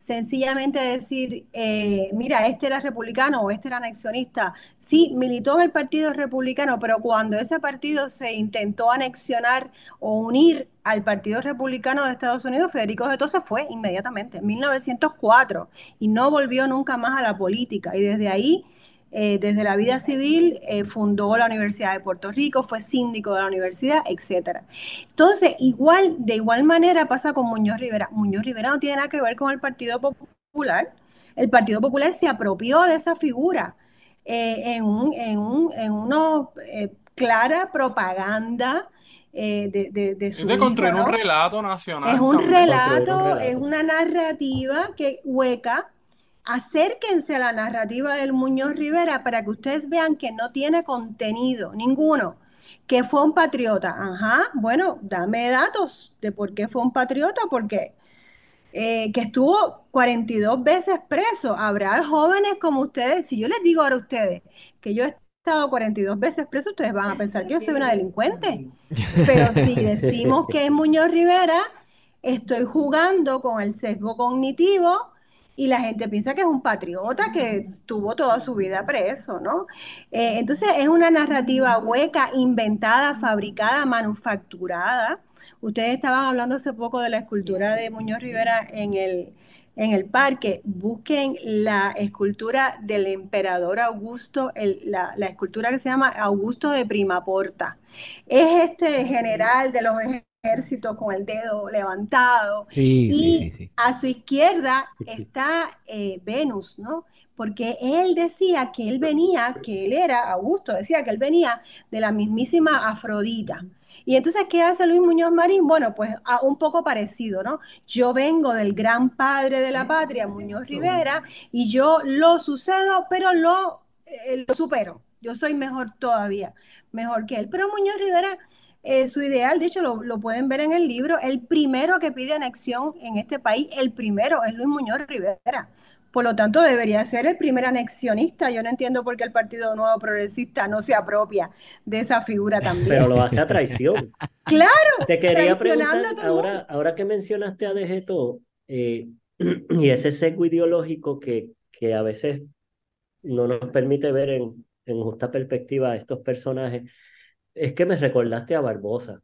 sencillamente decir, eh, mira, este era republicano o este era anexionista. Sí, militó en el Partido Republicano, pero cuando ese partido se intentó anexionar o unir al Partido Republicano de Estados Unidos, Federico Geto se fue inmediatamente, en 1904, y no volvió nunca más a la política. Y desde ahí eh, desde la vida civil, eh, fundó la Universidad de Puerto Rico, fue síndico de la universidad, etc. Entonces, igual, de igual manera pasa con Muñoz Rivera. Muñoz Rivera no tiene nada que ver con el Partido Popular. El Partido Popular se apropió de esa figura eh, en, un, en, un, en una clara propaganda de, de, de, su es de construir un relato nacional. Es un relato, es una narrativa que hueca acérquense a la narrativa del Muñoz Rivera para que ustedes vean que no tiene contenido, ninguno, que fue un patriota. Ajá, bueno, dame datos de por qué fue un patriota, porque eh, que estuvo 42 veces preso. Habrá jóvenes como ustedes, si yo les digo ahora a ustedes que yo he estado 42 veces preso, ustedes van a pensar que yo soy una delincuente. Pero si decimos que es Muñoz Rivera, estoy jugando con el sesgo cognitivo y la gente piensa que es un patriota que tuvo toda su vida preso, ¿no? Eh, entonces es una narrativa hueca, inventada, fabricada, manufacturada. Ustedes estaban hablando hace poco de la escultura de Muñoz Rivera en el, en el parque. Busquen la escultura del emperador Augusto, la, escultura que se llama Augusto de Primaporta. Es este general de los ejército con el dedo levantado. Sí, y sí, sí, a su izquierda está eh, Venus, ¿no? Porque él decía que él venía, que él era, Augusto decía que él venía de la mismísima Afrodita. Y entonces, ¿qué hace Luis Muñoz Marín? Bueno, pues a un poco parecido, ¿no? Yo vengo del gran padre de la patria, Muñoz Rivera, y yo lo sucedo, pero lo, eh, lo supero. Yo soy mejor todavía, mejor que él. Pero Muñoz Rivera eh, su ideal, de hecho, lo, lo, pueden ver en el libro, el primero que pide anexión en este país, el primero es Luis Muñoz Rivera. Por lo tanto, debería ser el primer anexionista. Yo no entiendo por qué el Partido Nuevo Progresista no se apropia de esa figura también. Pero lo hace a traición. claro. Te quería preguntar, ahora, ahora que mencionaste a Degeto eh, y ese sesgo ideológico que, que a veces no nos permite ver en, en justa perspectiva a estos personajes, es que me recordaste a Barbosa.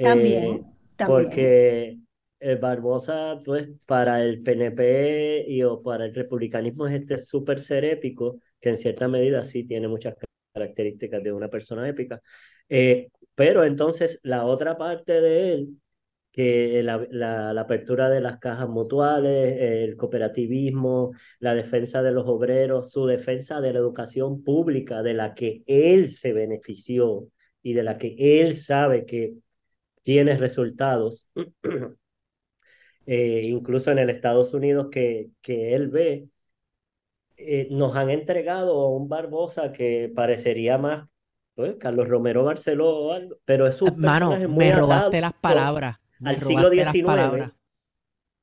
También, Eh, también. porque el Barbosa, pues, para el PNP y o para el republicanismo es este súper ser épico, que en cierta medida sí tiene muchas características de una persona épica. Eh, pero entonces la otra parte de él, que la, la, la apertura de las cajas mutuales, el cooperativismo, la defensa de los obreros, su defensa de la educación pública de la que él se benefició y de la que él sabe que tiene resultados, eh, incluso en el Estados Unidos que, que él ve, eh, nos han entregado a un Barbosa que parecería más pues, Carlos Romero Barceló, pero es un Mano, me robaste las palabras. al siglo XIX.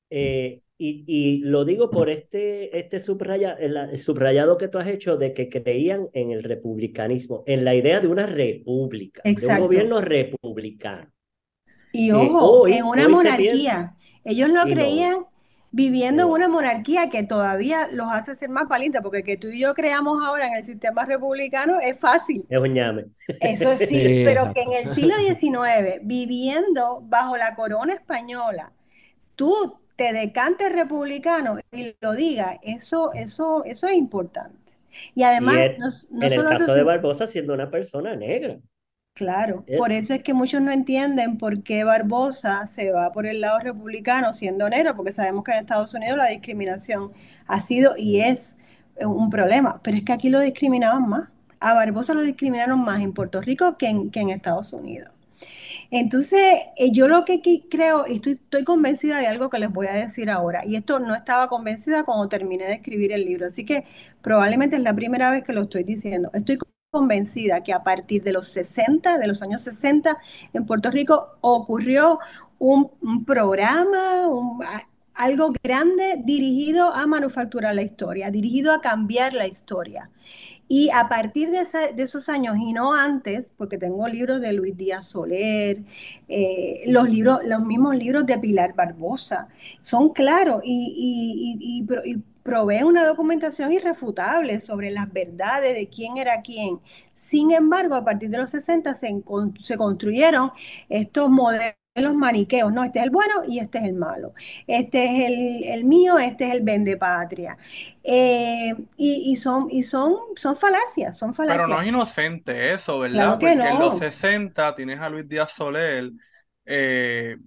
Eh, y, y, lo digo por este, este subraya, el, subrayado que tú has hecho de que creían en el republicanismo, en la idea de una república, Exacto. de un gobierno republicano. Y ojo, eh, hoy, en una monarquía. Ellos lo y creían no. viviendo en una monarquía que todavía los hace ser más valientes, porque que tú y yo creamos ahora en el sistema republicano es fácil. Es un ñame. Eso sí, Sí, pero exacto. que en el siglo XIX, viviendo bajo la corona española, tú te decantes republicano y lo digas, eso, eso, eso es importante. Y además, Y no, no en el solo eso, caso de Barbosa, siendo una persona negra. Claro, Él- por eso es que muchos no entienden por qué Barbosa se va por el lado republicano siendo negro, porque sabemos que en Estados Unidos la discriminación ha sido y es un problema, pero es que aquí lo discriminaban más. A Barbosa lo discriminaron más en Puerto Rico que en, que en Estados Unidos. Entonces, eh, yo lo que creo, y estoy, estoy convencida de algo que les voy a decir ahora, y esto no estaba convencida cuando terminé de escribir el libro, así que probablemente es la primera vez que lo estoy diciendo. Estoy convencida que a partir de los 60, de los años 60, en Puerto Rico ocurrió un, un programa, un, algo grande dirigido a manufacturar la historia, dirigido a cambiar la historia. Y a partir de, esa- de esos años y no antes, porque tengo libros de Luis Díaz Soler, eh, los libros, los mismos libros de Pilar Barbosa, son claros y, y- una documentación irrefutable sobre las verdades de quién era quién. Sin embargo, a partir de los 60 se, se construyeron estos modelos maniqueos, no, este es el bueno y este es el malo, este es el, el mío, este es el vende patria. Eh, y, y son, y son, son falacias, son Pero no falacias. es inocente eso, ¿verdad? Claro Porque en los no. 60 tienes a Luis Díaz Soler eh,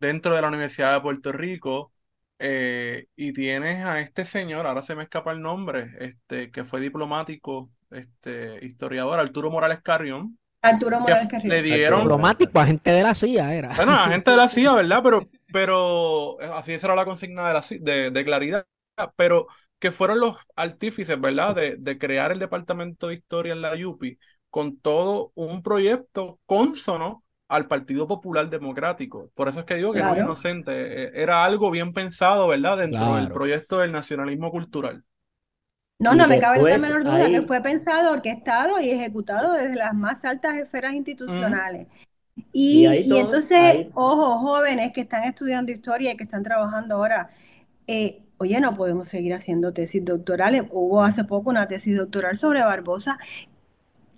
dentro de la Universidad de Puerto Rico eh, y tienes a este señor, ahora se me escapa el nombre, este, que fue diplomático, este, historiador, Arturo Morales Carrión, Arturo Morales Carrión. le dieron, Diplomático, agente de la CIA era. bueno, la gente de la CIA, ¿verdad? Pero, pero eh, así esa era la consigna de, la, ci- de, de Claridad, pero que fueron los artífices, ¿verdad?, de, de crear el Departamento de Historia en la UPI con todo un proyecto consono al Partido Popular Democrático. Por eso es que digo que no es inocente. Eh, era algo bien pensado, ¿verdad?, dentro del proyecto del nacionalismo cultural. No, no me cabe la menor duda que fue pensado, orquestado y ejecutado desde las más altas esferas institucionales. Y, entonces, ojo, jóvenes que están estudiando historia y que están trabajando ahora, eh, oye, no podemos seguir haciendo tesis doctorales. Hubo hace poco una tesis doctoral sobre Barbosa,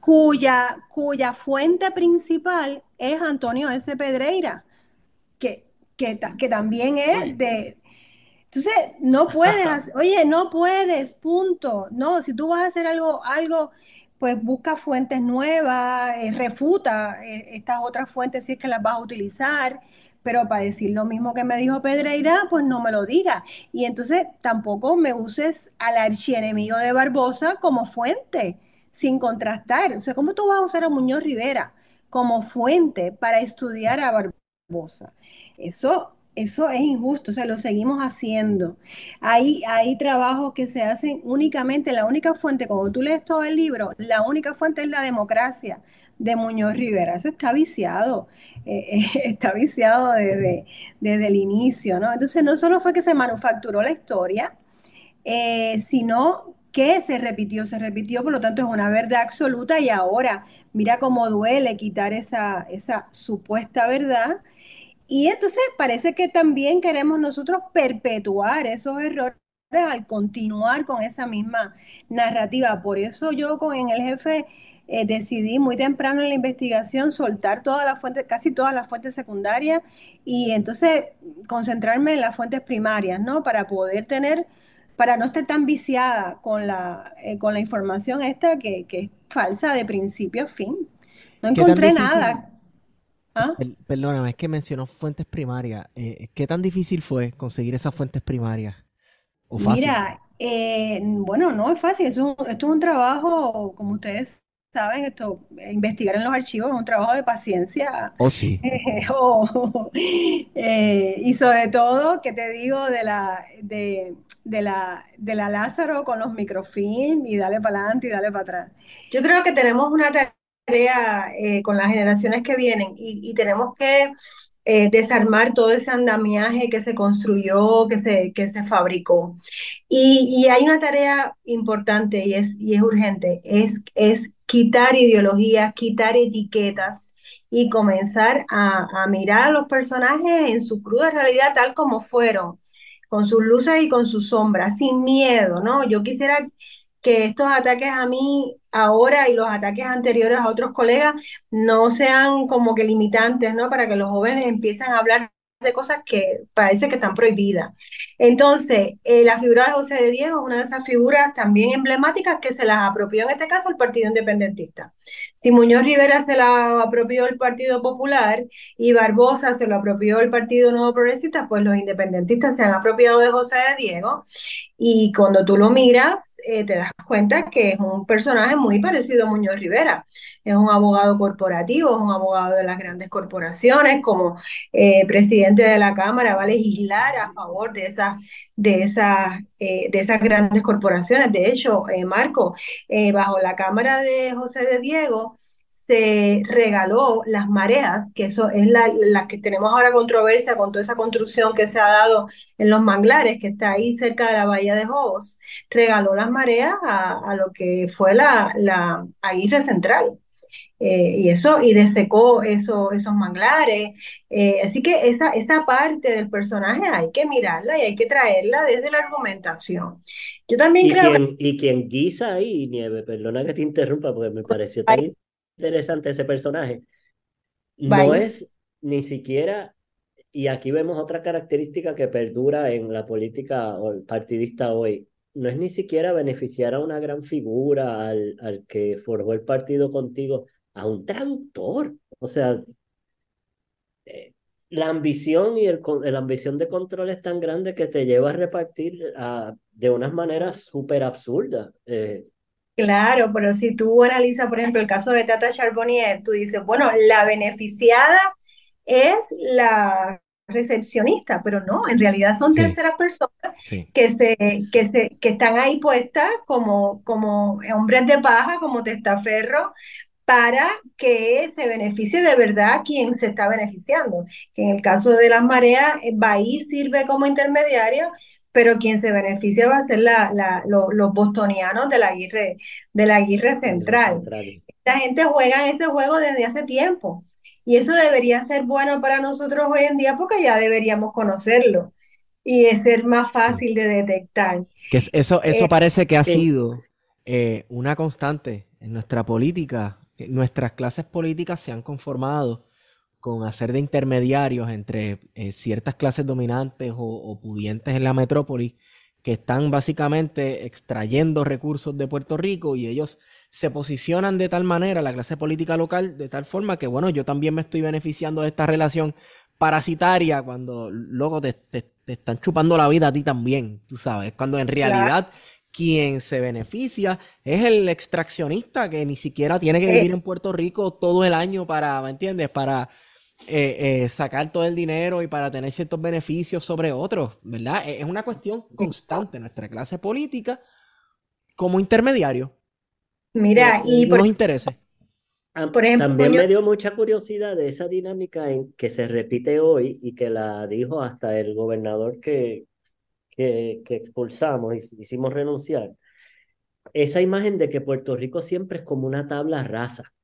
cuya, cuya fuente principal es Antonio S. Pedreira, que, que, que también es de, entonces, no puedes, oye, no puedes, punto. No, si tú vas a hacer algo, algo, pues busca fuentes nuevas, eh, refuta eh, estas otras fuentes si es que las vas a utilizar, pero para decir lo mismo que me dijo Pedreira, pues no me lo diga. Y entonces tampoco me uses al archienemigo de Barbosa como fuente, sin contrastar. O sea, ¿cómo tú vas a usar a Muñoz Rivera como fuente para estudiar a Barbosa? Eso eso es injusto, o sea, lo seguimos haciendo. Hay, hay trabajos que se hacen únicamente, la única fuente, cuando tú lees todo el libro, la única fuente es la democracia de Muñoz Rivera. Eso está viciado, eh, eh, está viciado desde, desde el inicio, ¿no? Entonces, no solo fue que se manufacturó la historia, eh, sino que se repitió, se repitió, por lo tanto es una verdad absoluta y ahora mira cómo duele quitar esa, esa supuesta verdad y entonces parece que también queremos nosotros perpetuar esos errores al continuar con esa misma narrativa. Por eso yo con, en el jefe eh, decidí muy temprano en la investigación soltar todas las fuentes, casi todas las fuentes secundarias y entonces concentrarme en las fuentes primarias, ¿no? Para poder tener, para no estar tan viciada con la, eh, con la información esta que, que, es falsa de principio a fin. No encontré nada. ¿Ah? perdóname, es que mencionó fuentes primarias. Eh, ¿Qué tan difícil fue conseguir esas fuentes primarias? ¿O fácil? Mira, eh, bueno, no es fácil. Esto, es un trabajo, como ustedes saben, esto, investigar en los archivos es un trabajo de paciencia. Oh, sí. Oh, eh, y sobre todo, ¿qué te digo de la, de, la, de la Lázaro con los microfilm y dale para adelante y dale para atrás? Yo creo que tenemos una tarea eh, con las generaciones que vienen y, tenemos que eh, desarmar todo ese andamiaje que se construyó, que se, que se fabricó. Y, hay una tarea importante y es, y es urgente, es, es quitar ideologías, quitar etiquetas y comenzar a, a mirar a los personajes en su cruda realidad tal como fueron, con sus luces y con sus sombras, sin miedo, ¿no? Yo quisiera que estos ataques a mí ahora y los ataques anteriores a otros colegas no sean como que limitantes, ¿no? Para que los jóvenes empiecen a hablar de cosas que parece que están prohibidas. Entonces, eh, la figura de José de Diego es una de esas figuras también emblemáticas que se las apropió en este caso el Partido Independentista. Si Muñoz Rivera se la apropió el Partido Popular y Barbosa se lo apropió el Partido Nuevo Progresista, pues los independentistas se han apropiado de José de Diego y cuando tú lo miras, eh, te das cuenta que es un personaje muy parecido a Muñoz Rivera. Es un abogado corporativo, es un abogado de las grandes corporaciones, como eh, presidente de la Cámara va a legislar a favor de esas, de esas, eh, de esas grandes corporaciones. De hecho, Marco, bajo la Cámara de José de Diego, se regaló las mareas, que eso es la, que tenemos ahora controversia con toda esa construcción que se ha dado en los manglares, que está ahí cerca de la bahía de Jobos, regaló las mareas a, lo que fue la, la Central. Eh, y eso, y desecó eso, esos manglares. Eh, así que esa, esa parte del personaje hay que mirarla y hay que traerla desde la argumentación. Yo también creo Y quien guisa ahí, Nieve, perdona que te interrumpa porque me pareció tan interesante ese personaje. No es ni siquiera, y aquí vemos otra característica que perdura en la política partidista hoy, no es ni siquiera beneficiar a una gran figura, al, al que forjó el partido contigo, a un traductor. O sea, eh, la ambición y el, la ambición de control es tan grande que te lleva a repartir de unas maneras súper absurdas. Eh, Claro, pero si tú analizas, por ejemplo, el caso de Tata Charbonnier, tú dices, bueno, la beneficiada es la recepcionista, pero no, en realidad son Sí. terceras personas Sí. que se, que se, que están ahí puestas como, como hombres de paja, como testaferro, para que se beneficie de verdad quien se está beneficiando. Que en el caso de las mareas, eh, Bahí sirve como intermediario, pero quien se beneficia va a ser la, la- lo- los bostonianos de la Aguirre, de la Aguirre Central. La gente juega ese juego desde hace tiempo. Y eso debería ser bueno para nosotros hoy en día porque ya deberíamos conocerlo y es ser más fácil de detectar. Que es- eso, eso Eh, parece que ha sido eh, una constante en nuestra política. Nuestras clases políticas se han conformado con hacer de intermediarios entre eh, ciertas clases dominantes o, o pudientes en la metrópoli que están básicamente extrayendo recursos de Puerto Rico y ellos se posicionan de tal manera, la clase política local, de tal forma que, bueno, yo también me estoy beneficiando de esta relación parasitaria cuando luego te, te- te están chupando la vida a ti también, tú sabes, cuando en realidad quien se beneficia es el extraccionista que ni siquiera tiene que vivir en Puerto Rico todo el año para, ¿me entiendes? Para eh, eh, sacar todo el dinero y para tener ciertos beneficios sobre otros, ¿verdad? Es es una cuestión constante en nuestra clase política como intermediario Mira, y por unos intereses. Ah, Por ejemplo, También yo- me dio mucha curiosidad de esa dinámica en que se repite hoy y que la dijo hasta el gobernador que, que, que expulsamos hicimos renunciar. Esa imagen de que Puerto Rico siempre es como una tabla rasa.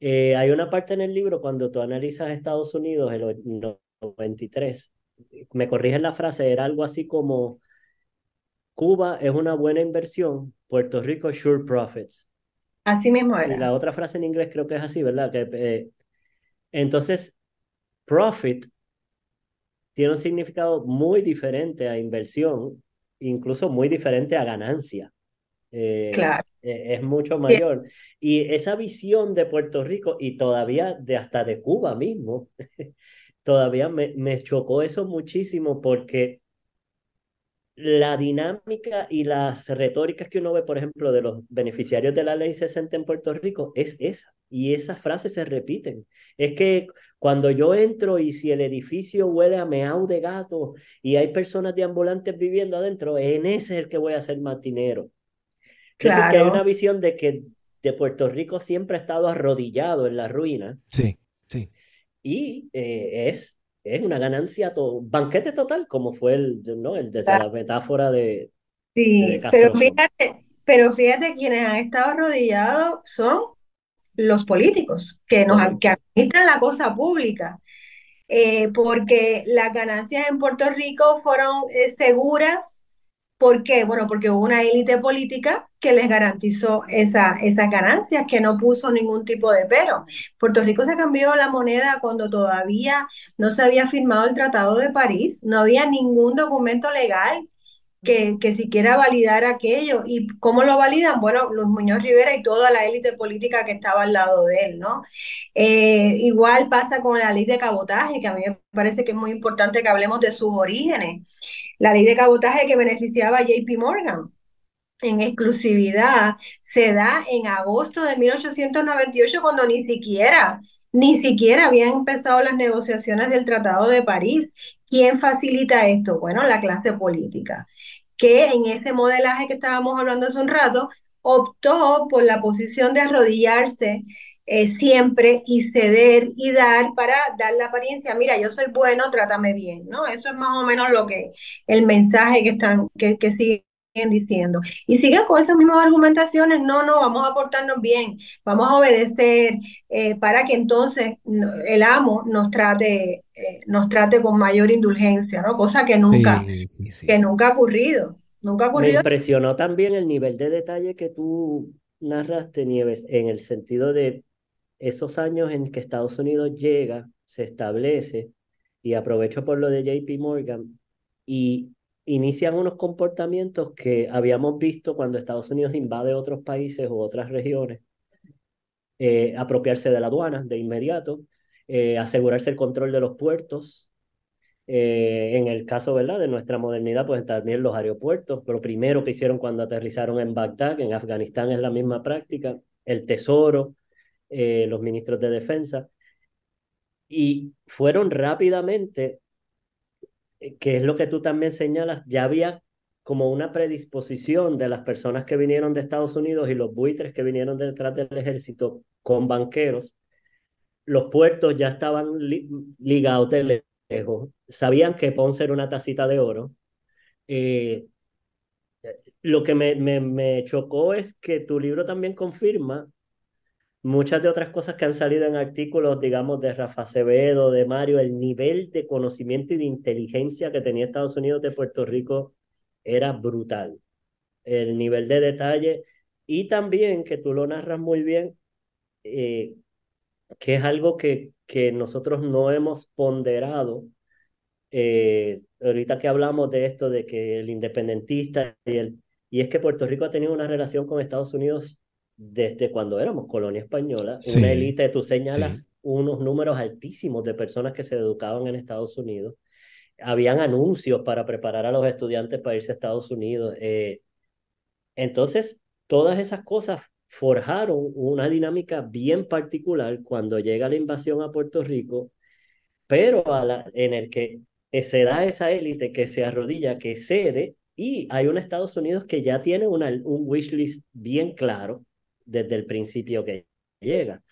Eh, hay una parte en el libro cuando tú analizas Estados Unidos, el o- 93, me corriges la frase, era algo así como Cuba es una buena inversión, Puerto Rico sure profits. así mismo Y era. la otra frase en inglés creo que es así, ¿verdad? Que, eh, entonces, profit tiene un significado muy diferente a inversión, incluso muy diferente a ganancia. Eh, Claro. eh, es mucho mayor. Y esa visión de Puerto Rico y todavía de hasta de Cuba mismo, todavía me, me chocó eso muchísimo porque la dinámica y las retóricas que uno ve, por ejemplo, de los beneficiarios de la ley 60 en Puerto Rico es esa. Y esas frases se repiten. Es que cuando yo entro y si el edificio huele a meao de gato y hay personas deambulantes viviendo adentro, en ese es el que voy a hacer más dinero. Es decir, que hay Claro. una visión de que de Puerto Rico siempre ha estado arrodillado en la ruina Sí, sí. y eh, es, es una ganancia, to- banquete total, como fue el, ¿no? el de la metáfora de, Sí, de pero fíjate, pero fíjate quienes han estado arrodillados son los políticos que nos que administran la cosa pública. Eh, porque las ganancias en Puerto Rico fueron eh, seguras. ¿Por qué? Bueno, porque hubo una élite política que les garantizó esa, esas ganancias, que no puso ningún tipo de pero. Puerto Rico se cambió la moneda cuando todavía no se había firmado el Tratado de París, no había ningún documento legal que, que siquiera validara aquello. ¿Y cómo lo validan? Bueno, Luis Muñoz Rivera y toda la élite política que estaba al lado de él, ¿no? Eh, igual pasa con la ley de cabotaje, que a mí me parece que es muy importante que hablemos de sus orígenes. La ley de cabotaje que beneficiaba a JP Morgan en exclusividad se da en agosto de 1898 cuando ni siquiera, ni siquiera habían empezado las negociaciones del Tratado de París. ¿Quién facilita esto? Bueno, la clase política, que en ese modelaje que estábamos hablando hace un rato, optó por la posición de arrodillarse eh, siempre y ceder y dar para dar la apariencia, mira, yo soy bueno, trátame bien, ¿no? Eso es más o menos lo que el mensaje que están, que, que siguen diciendo. Y siguen con esas mismas argumentaciones, no, no, vamos a portarnos bien, vamos a obedecer, eh, para que entonces no, el amo nos trate, eh, nos trate con mayor indulgencia, ¿no? Cosa que nunca, Sí, sí, sí, que sí. nunca ha ocurrido. Nunca ha Me ocurrido. impresionó también el nivel de detalle que tú narraste, Nieves, en el sentido de esos años en que Estados Unidos llega, se establece, y aprovecho por lo de JP Morgan, y inician unos comportamientos que habíamos visto cuando Estados Unidos invade otros países u otras regiones, eh, apropiarse de la aduana de inmediato, eh, asegurarse el control de los puertos. Eh, en el caso, ¿verdad? de nuestra modernidad, pues también los aeropuertos. Lo primero que hicieron cuando aterrizaron en Bagdad, en Afganistán es la misma práctica, el tesoro, eh, los ministros de defensa. y fueron rápidamente, eh, que es lo que tú también señalas, ya había como una predisposición de las personas que vinieron de Estados Unidos y los buitres que vinieron detrás del ejército con banqueros. Los puertos ya estaban ligados de lejos, sabían que Ponce era una tacita de oro. Eh, lo que me, me, me chocó es que tu libro también confirma muchas de otras cosas que han salido en artículos, digamos, de Rafa Acevedo, de Mario, el nivel de conocimiento y de inteligencia que tenía Estados Unidos de Puerto Rico era brutal. El nivel de detalle y también que tú lo narras muy bien, eh, que es algo que, que nosotros no hemos ponderado. Eh, ahorita que hablamos de esto, de que el independentista y el... Y es que Puerto Rico ha tenido una relación con Estados Unidos desde cuando éramos colonia española, una élite, tú señalas unos números altísimos de personas que se educaban en Estados Unidos. Habían anuncios para preparar a los estudiantes para irse a Estados Unidos. Eh, entonces, todas esas cosas forjaron una dinámica bien particular cuando llega la invasión a Puerto Rico, pero en el que se da esa élite que se arrodilla, que cede, y hay un Estados Unidos que ya tiene una, un wish list bien claro desde el principio que llega.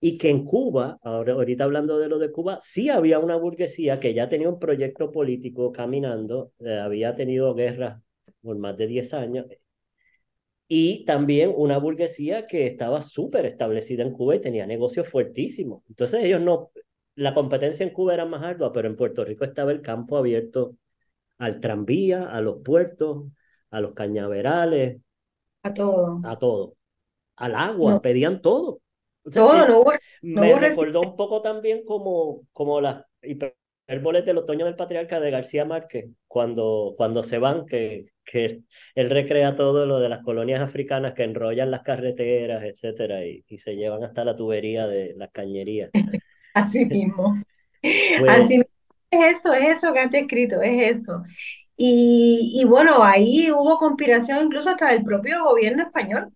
Y que en Cuba, ahora, ahorita hablando de lo de Cuba, sí había una burguesía que ya tenía un proyecto político caminando, eh, había tenido guerras por más de 10 años, y también una burguesía que estaba súper establecida en Cuba y tenía negocios fuertísimos. Entonces ellos no, la competencia en Cuba era más ardua, pero en Puerto Rico estaba el campo abierto al tranvía, a los puertos, a los cañaverales. A todo. A todo al agua, pedían todo. todo, no hubo, Me recordó un poco también como, como las hipérboles del otoño del patriarca de García Márquez, cuando, cuando se van, que, que él recrea todo lo de las colonias africanas que enrollan las carreteras, etcétera, y, y se llevan hasta la tubería de las cañerías. Así mismo. Así mismo. Es eso, es eso que has escrito, es eso. Y, y bueno, ahí hubo conspiración incluso hasta del propio gobierno español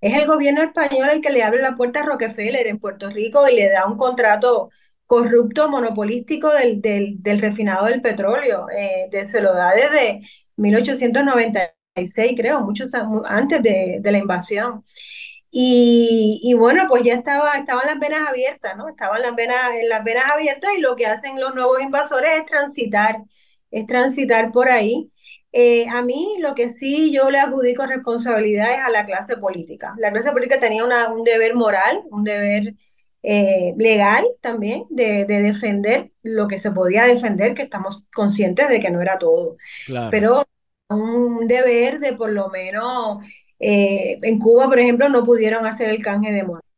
es el gobierno español el que le abre la puerta a Rockefeller en Puerto Rico y le da un contrato corrupto, monopolístico del, del, refinado del petróleo. Eh, se lo da desde 1896, creo, muchos antes de, la invasión. Y, bueno, pues ya estaba, estaban las venas abiertas, ¿no? Estaban las venas, las venas abiertas y lo que hacen los nuevos invasores es transitar, es transitar por ahí. Eh, a mí lo que sí yo le adjudico responsabilidades a la clase política. La clase política tenía un deber moral, un deber eh, legal también de, defender lo que se podía defender, que estamos conscientes de que no era todo. Pero un deber de por lo menos, eh, en Cuba, por ejemplo, no pudieron hacer el canje de moneda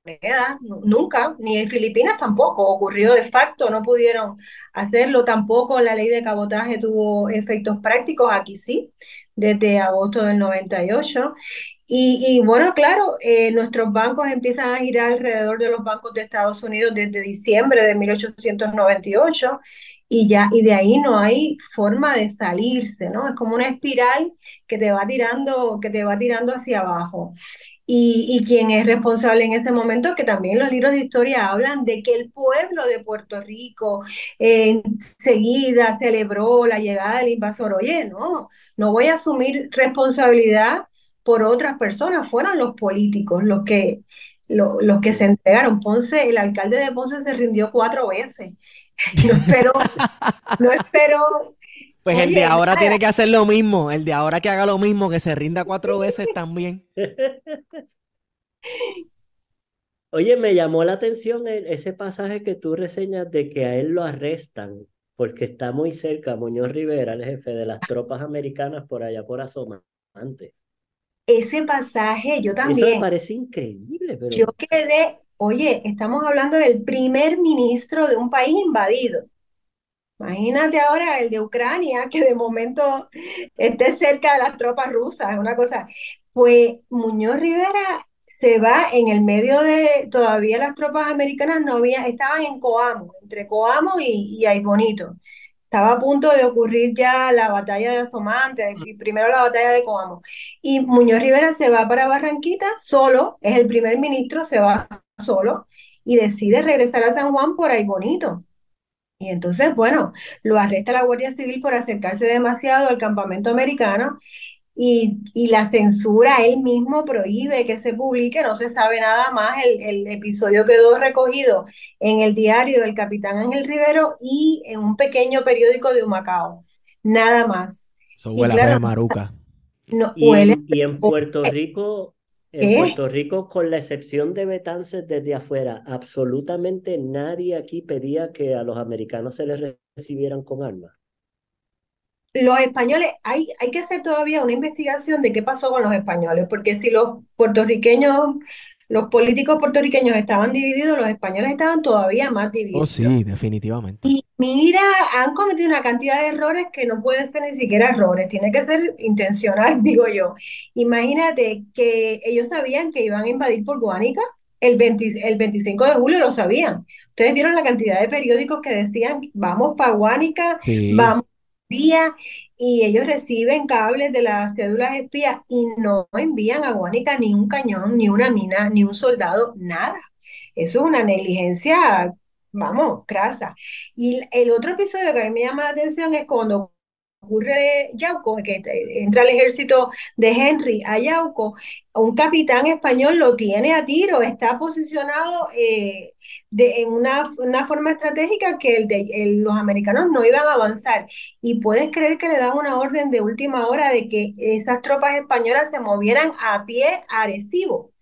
nunca, ni en Filipinas tampoco, ocurrió de facto, no pudieron hacerlo tampoco, la ley de cabotaje tuvo efectos prácticos, aquí sí, desde agosto del 98. Y, y bueno, claro, eh, nuestros bancos empiezan a girar alrededor de los bancos de Estados Unidos desde diciembre de 1898 y ya y de ahí no hay forma de salirse, ¿no? Es como una espiral que te va tirando, que te va tirando hacia abajo y, y, quien es responsable en ese momento, que también los libros de historia hablan de que el pueblo de Puerto Rico eh, enseguida celebró la llegada del invasor. Oye, no, no voy a asumir responsabilidad por otras personas, fueron los políticos los que, los que se entregaron. Ponce, el alcalde de Ponce se rindió cuatro veces. No espero, no espero pues el de ahora tiene que hacer lo mismo. El de ahora que haga lo mismo, que se rinda cuatro veces también. Oye, me llamó la atención ese pasaje que tú reseñas de que a él lo arrestan porque está muy cerca Muñoz Rivera, el jefe de las tropas americanas por allá por Asomante. Ese pasaje, yo también. Eso me parece increíble, pero... Yo quedé, oye, estamos hablando del primer ministro de un país invadido. Imagínate ahora el de Ucrania, que de momento esté cerca de las tropas rusas, es una cosa. Pues Muñoz Rivera se va en el medio de, todavía las tropas americanas no había, estaban en Coamo, entre Coamo y, y Bonito. Estaba a punto de ocurrir ya la batalla de Asomante, y primero la batalla de Coamo. Y Muñoz Rivera se va para Barranquita solo, es el primer ministro, se va solo y decide regresar a San Juan por ahí bonito Y entonces, bueno, lo arresta la Guardia Civil por acercarse demasiado al campamento americano y, y la censura él mismo prohíbe que se publique, no se sabe nada más, el, el episodio quedó recogido en el diario del capitán Ángel Rivero y en un pequeño periódico de Humacao, nada más. Eso Y huele a claro, pollo maruca. no, Y, huele y en Puerto Rico, en ¿Qué? Puerto Rico, con la excepción de Betances desde afuera, absolutamente nadie aquí pedía que a los americanos se les recibieran con armas. Los españoles, hay, hay que hacer todavía una investigación de qué pasó con los españoles, porque si los puertorriqueños, los políticos puertorriqueños estaban divididos, los españoles estaban todavía más Oh, divididos. sí, definitivamente. Y mira, han cometido una cantidad de errores que no pueden ser ni siquiera errores, tiene que ser intencional, digo yo. Imagínate que ellos sabían que iban a invadir por Guánica, el 20 el 25 de julio lo sabían. Ustedes vieron la cantidad de periódicos que decían, vamos para Guánica, Sí, vamos día, y ellos reciben cables de las cédulas espías y no envían a Guánica ni un cañón, ni una mina, ni un soldado, nada. Eso es una negligencia, vamos, crasa. Y el otro episodio que a mí me llama la atención es cuando ocurre Yauco, que entra el ejército de Henry a Yauco, un capitán español lo tiene a tiro, está posicionado eh, de, en una, una forma estratégica que el de, el- los americanos no iban a avanzar. Y puedes creer que le dan una orden de última hora de que esas tropas españolas se movieran a pie a Arecibo.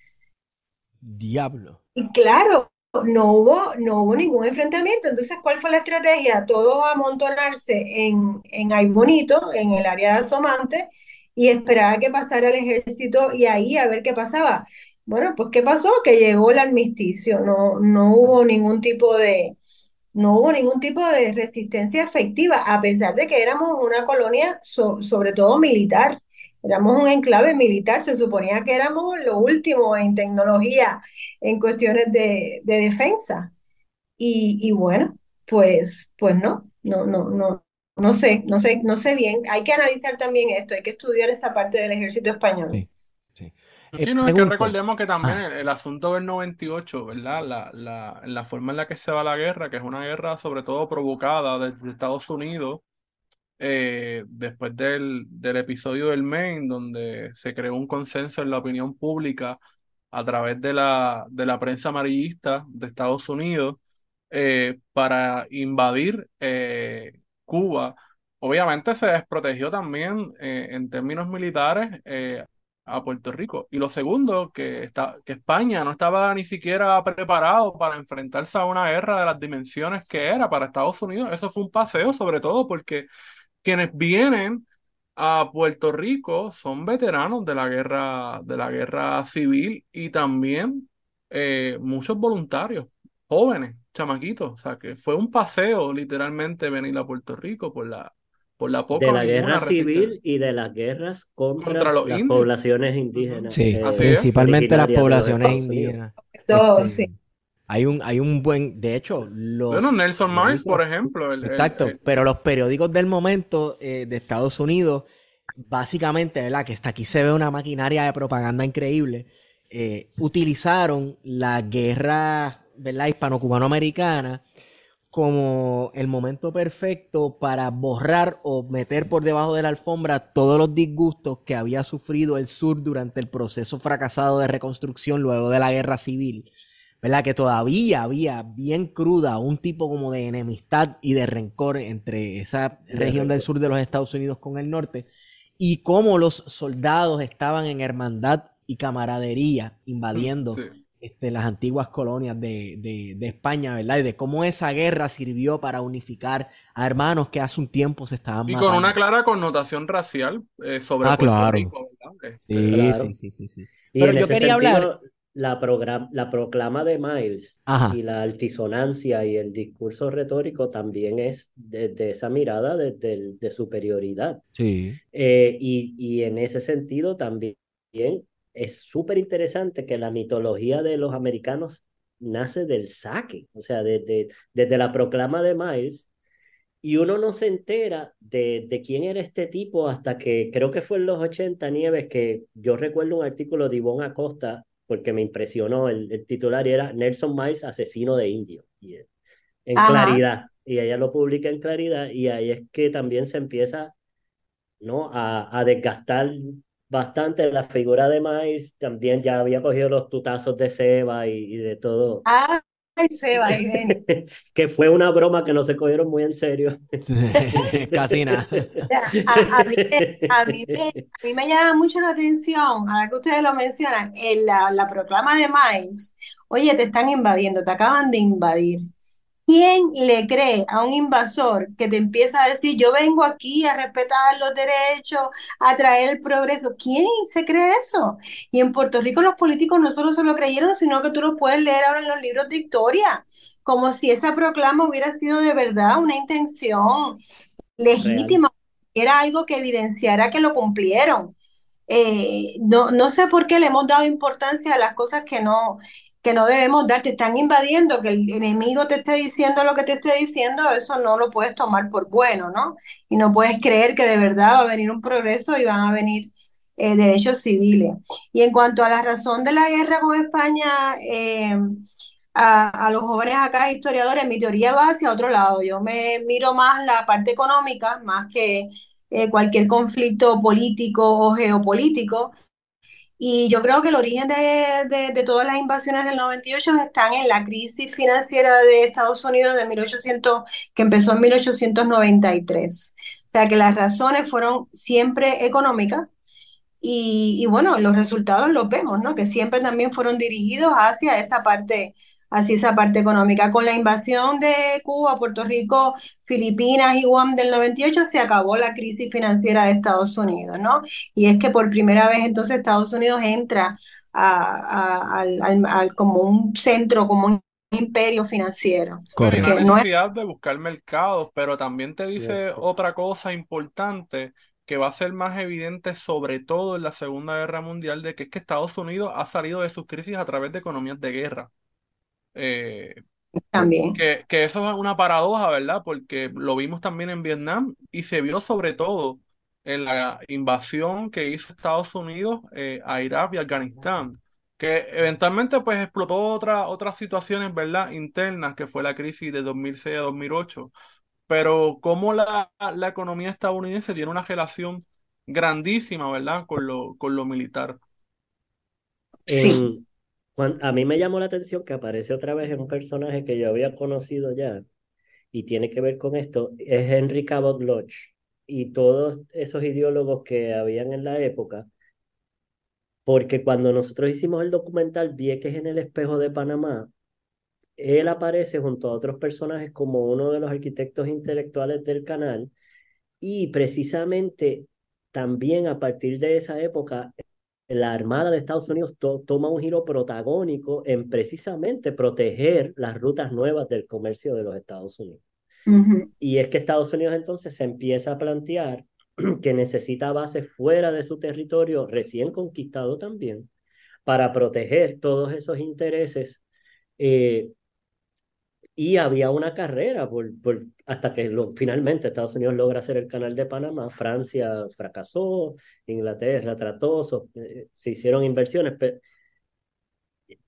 diablo. Y claro, no hubo, no hubo ningún enfrentamiento. Entonces, ¿cuál fue la estrategia? Todos amontonarse en, en Ay Bonito, en el área de Asomante, y esperar a que pasara el ejército y ahí a ver qué pasaba. Bueno, pues ¿qué pasó? Que llegó el armisticio, no, no hubo ningún tipo de, no hubo ningún tipo de resistencia efectiva, a pesar de que éramos una colonia so- sobre todo militar. Éramos un enclave militar, se suponía que éramos lo último en tecnología, en cuestiones de, de defensa. Y, y bueno, pues, pues no, no, no, no, no sé, no sé, no sé bien. Hay que analizar también esto, hay que estudiar esa parte del ejército español. Sí, sí. Eh, Sí, no, es que recordemos que también Ah. el, el asunto del 98, ¿verdad? La, la, la forma en la que se va la guerra, que es una guerra sobre todo provocada desde Estados Unidos, eh, después del, del episodio del Maine, donde se creó un consenso en la opinión pública a través de la, de la prensa amarillista de Estados Unidos eh, para invadir eh, Cuba. Obviamente se desprotegió también en términos militares a Puerto Rico. Y lo segundo, que, está, que España no estaba ni siquiera preparado para enfrentarse a una guerra de las dimensiones que era para Estados Unidos. Eso fue un paseo, sobre todo porque quienes vienen a Puerto Rico son veteranos de la guerra, de la guerra civil y también eh, muchos voluntarios, jóvenes, chamaquitos. O sea, que fue un paseo literalmente venir a Puerto Rico por la, por la poca De la guerra civil y de las guerras contra, Contra los las indios. poblaciones indígenas. Sí, eh, es. principalmente las poblaciones indígenas. Todo, Este, sí. Hay un, hay un buen, de hecho, los Bueno, Nelson periódicos- por ejemplo, el- el- Exacto, el- pero los periódicos del momento eh, de Estados Unidos, básicamente, ¿verdad? Que hasta aquí se ve una maquinaria de propaganda increíble, eh, utilizaron la guerra, ¿verdad? Hispano-cubano-americana como el momento perfecto para borrar o meter por debajo de la alfombra todos los disgustos que había sufrido el sur durante el proceso fracasado de reconstrucción luego de la guerra civil. ¿Verdad? Que todavía había bien cruda un tipo como de enemistad y de rencor entre esa De región del sur de los Estados Unidos con el norte y cómo los soldados estaban en hermandad y camaradería invadiendo sí. este, las antiguas colonias de, de- de España, ¿verdad? Y de cómo esa guerra sirvió para unificar a hermanos que hace un tiempo se estaban Y con una clara connotación racial eh, sobre Ah, Puerto claro. Rico, ¿verdad? Este, Sí, Claro. sí, sí, sí, sí. Pero yo quería hablar- la, la proclama de Miles Ajá. y la altisonancia y el discurso retórico también es desde esa mirada el- de superioridad. Sí. Eh, y, y en ese sentido también es súper interesante que la mitología de los americanos nace del saque, o sea, desde, desde la proclama de Miles, y uno no se entera de, de quién era este tipo hasta que creo que fue en los 80, Nieves, que yo recuerdo un artículo de Ivonne Acosta, porque me impresionó el, el titular, y era Nelson Miles, asesino de y, eh, en Ajá. claridad. y ella lo publica en Claridad y ahí es que también se empieza ¿no? a, a desgastar bastante la figura de Miles, también ya había cogido los tutazos de Seba y, y de todo. Ay, Seba, que fue una broma que no se cogieron muy en serio. Casi nada. A, a, mí, a, mí me, a, mí, me, llama mucho la atención, ahora que ustedes lo mencionan, en la, la proclama de Miles, oye, te están invadiendo, te acaban de invadir. ¿Quién le cree a un invasor que te empieza a decir, yo vengo aquí a respetar los derechos, a traer el progreso? ¿Quién se cree eso? Y en Puerto Rico los políticos no solo se lo creyeron, sino que tú lo puedes leer ahora en los libros de historia, como si esa proclama hubiera sido de verdad una intención legítima, Real. era algo que evidenciara que lo cumplieron. Eh, no, no sé por qué le hemos dado importancia a las cosas que no, que no debemos dar, te están invadiendo, que el enemigo te esté diciendo lo que te esté diciendo, eso no lo puedes tomar por bueno, ¿no? Y no puedes creer que de verdad va a venir un progreso y van a venir eh, derechos civiles. Y en cuanto a la razón de la guerra con España, eh, a, los jóvenes acá historiadores, mi teoría va hacia otro lado. Yo me miro más la parte económica, más que eh, cualquier conflicto político o geopolítico. Y yo creo que el origen de, de, de, todas las invasiones del 98 están en la crisis financiera de Estados Unidos de 1800, que empezó en 1893. O sea que las razones fueron siempre económicas. Y, y bueno, los resultados los vemos, ¿no? Que siempre también fueron dirigidos hacia esa parte así esa parte económica. Con la invasión de Cuba, Puerto Rico, Filipinas y Guam del 98 se acabó la crisis financiera de Estados Unidos, ¿no? Y es que por primera vez entonces Estados Unidos entra a, a, al, al, al, como un centro, como un imperio financiero. Correcto. Hay la necesidad no es... de buscar mercados, pero también te dice otra cosa importante que va a ser más evidente sobre todo en la Segunda Guerra Mundial, de que es que Estados Unidos ha salido de sus crisis a través de economías de guerra. Eh, también. Que, que, eso es una paradoja, ¿verdad? Porque lo vimos también en Vietnam y se vio sobre todo en la invasión que hizo Estados Unidos eh, a Irak y Afganistán, que eventualmente pues explotó otra, otras situaciones, ¿verdad? Internas, que fue la crisis de 2006 a 2008. Pero como la, la economía estadounidense tiene una relación grandísima, ¿verdad? Con lo, con lo militar. Sí. A mí me llamó la atención que aparece otra vez en un personaje que yo había conocido ya y tiene que ver con esto, es Henry Cabot Lodge y todos esos ideólogos que habían en la época, porque cuando nosotros hicimos el documental Vieques en el espejo de Panamá, él aparece junto a otros personajes como uno de los arquitectos intelectuales del canal y precisamente también a partir de esa época la Armada de Estados Unidos to toma un giro protagónico en precisamente proteger las rutas nuevas del comercio de los Estados Unidos. Uh -huh. Y es que Estados Unidos entonces se empieza a plantear que necesita bases fuera de su territorio recién conquistado también para proteger todos esos intereses. Eh, y había una carrera por, por hasta que lo, finalmente Estados Unidos logra hacer el canal de Panamá, Francia fracasó, Inglaterra trató, so, eh, se hicieron inversiones, pero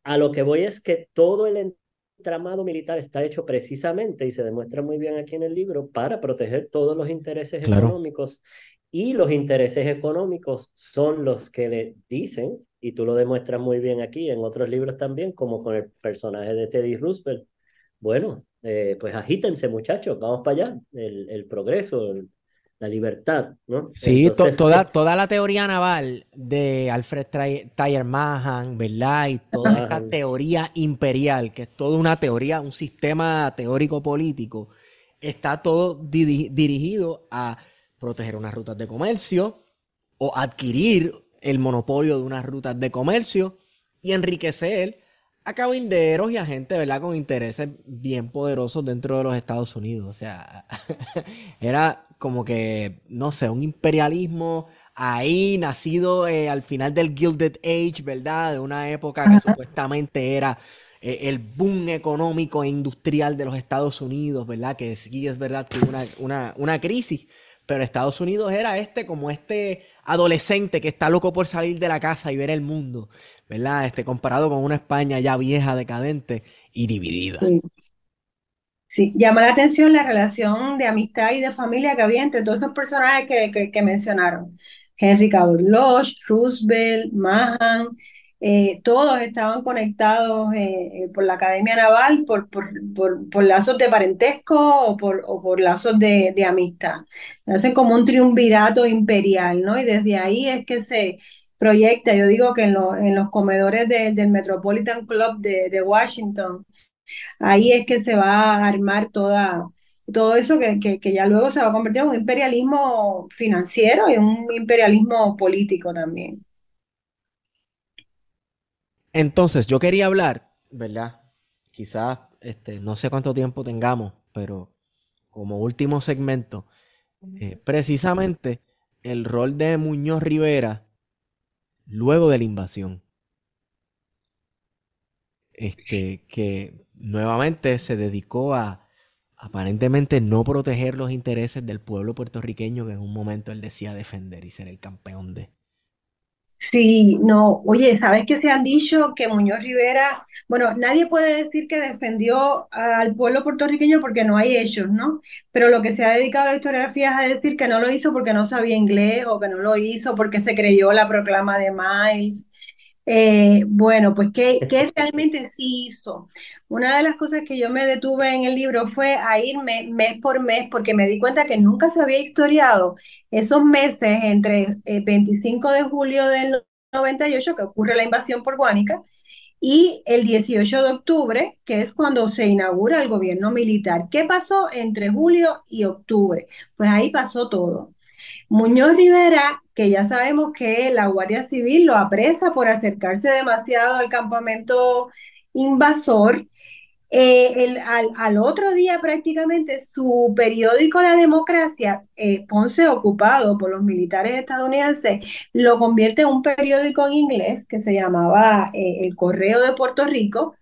a lo que voy es que todo el entramado militar está hecho precisamente, y se demuestra muy bien aquí en el libro, para proteger todos los intereses claro. económicos, y los intereses económicos son los que le dicen, y tú lo demuestras muy bien aquí, en otros libros también, como con el personaje de Teddy Roosevelt, bueno, eh, pues agítense muchachos, vamos para allá, el, el progreso, el, la libertad, ¿no? Sí, Entonces... to toda, toda la teoría naval de Alfred Thayer Mahan, ¿verdad? Y toda esta teoría imperial, que es toda una teoría, un sistema teórico político, está todo di dirigido a proteger unas rutas de comercio o adquirir el monopolio de unas rutas de comercio y enriquecer a cabilderos y a gente, ¿verdad? Con intereses bien poderosos dentro de los Estados Unidos. O sea, era como que, no sé, un imperialismo ahí nacido eh, al final del Gilded Age, ¿verdad? De una época que supuestamente era eh, el boom económico e industrial de los Estados Unidos, ¿verdad? Que sí es verdad que una, una, una crisis, pero Estados Unidos era este como este adolescente que está loco por salir de la casa y ver el mundo, ¿verdad? Este, comparado con una España ya vieja, decadente y dividida. Sí. Llama la atención la relación de amistad y de familia que había entre todos estos personajes que, que, mencionaron. Henry Cabot Lodge, Roosevelt, Mahan, eh, todos estaban conectados eh, eh, por la Academia Naval por, por, por, lazos de parentesco o por, por lazos de, de amistad. Hacen como un triunvirato imperial, ¿no? Y desde ahí es que se proyecta, yo digo que en, en los comedores del Metropolitan Club de, de, Washington, ahí es que se va a armar toda, todo eso que, que, que ya luego se va a convertir en un imperialismo financiero y un imperialismo político también. Entonces, yo quería hablar, ¿verdad? Quizás, este, no sé cuánto tiempo tengamos, pero como último segmento, eh, precisamente el rol de Muñoz Rivera luego de la invasión. Este, que nuevamente se dedicó a aparentemente no proteger los intereses del pueblo puertorriqueño que en un momento él decía defender y ser el campeón de. Sí, no, oye, ¿sabes qué se han dicho? Que Muñoz Rivera, bueno, nadie puede decir que defendió al pueblo puertorriqueño porque no hay hechos, ¿no? Pero lo que se ha dedicado a la historiografía es a decir que no lo hizo porque no sabía inglés o que no lo hizo porque se creyó la proclama de Miles. Eh, bueno, pues ¿qué, ¿qué, realmente sí hizo? Una de las cosas que yo me detuve en el libro fue a irme mes por mes porque me di cuenta que nunca se había historiado esos meses entre el eh, 25 de julio del 98, que ocurre la invasión por Guánica, y el 18 de octubre, que es cuando se inaugura el gobierno militar. ¿Qué pasó entre julio y octubre? Pues ahí pasó todo. Muñoz Rivera, que ya sabemos que la Guardia Civil lo apresa por acercarse demasiado al campamento invasor, eh, al, otro día prácticamente su periódico La Democracia, eh, Ponce ocupado por los militares estadounidenses, lo convierte en un periódico en inglés que se llamaba eh, El Correo de Puerto Rico.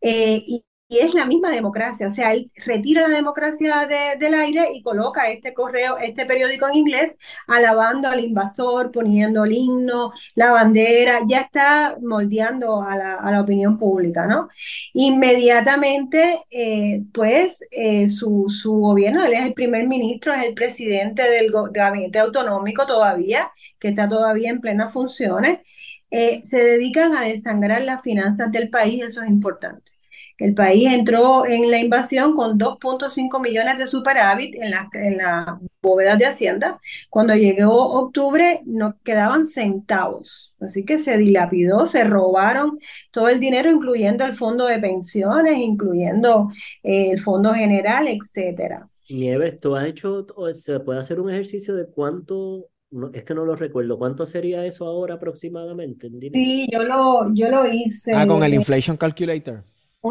y y es la misma democracia, o sea, él retira la democracia del aire y coloca este correo, este periódico en inglés, alabando al invasor, poniendo el himno, la bandera, ya está moldeando a la, opinión pública, ¿no? Inmediatamente, eh, pues, eh, su, su, gobierno, él es el primer ministro, es el presidente del gabinete autonómico todavía, que está todavía en plenas funciones, eh, se dedican a desangrar las finanzas del país, eso es importante. El país entró en la invasión con 2.5 millones de superávit en la, en la bóveda de Hacienda. Cuando llegó octubre no quedaban centavos. Así que se dilapidó, se robaron todo el dinero, incluyendo el fondo de pensiones, incluyendo eh, el fondo general, etcétera. Nieves, ¿tú has hecho, se puede hacer un ejercicio de cuánto es que no lo recuerdo. ¿Cuánto sería eso ahora aproximadamente? Sí, yo lo, yo lo hice. Ah, con el Inflation Calculator.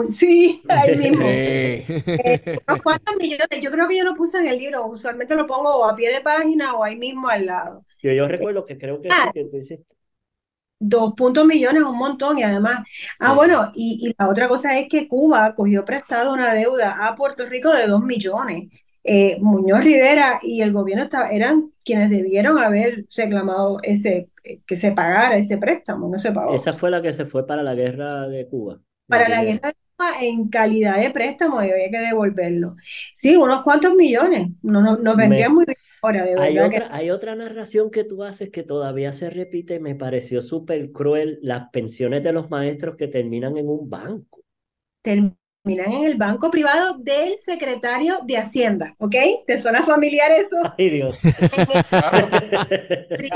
Sí, ahí mismo. Eh, cuántos millones, yo creo que yo lo puse en el libro, usualmente lo pongo a pie de página o ahí mismo al lado. Yo, yo recuerdo que creo que sí ah. que tú hiciste. Dos puntos millones, un montón, y además, ah, bueno, y, y, la otra cosa es que Cuba cogió prestado una deuda a Puerto Rico de dos millones. Eh, Muñoz Rivera y el gobierno eran quienes debieron haber reclamado ese, que se pagara ese préstamo, no se pagó. Esa fue la que se fue para la guerra de Cuba. Para la guerra de en calidad de préstamo y había que devolverlo. Sí, unos cuantos millones. No, no, nos vendría muy bien ahora, de hay Otra, hay otra narración que tú haces que todavía se repite, me pareció súper cruel, las pensiones de los maestros que terminan en un banco. Terminan en el banco privado del secretario de Hacienda, ¿ok? ¿Te suena familiar eso? Ay, Dios.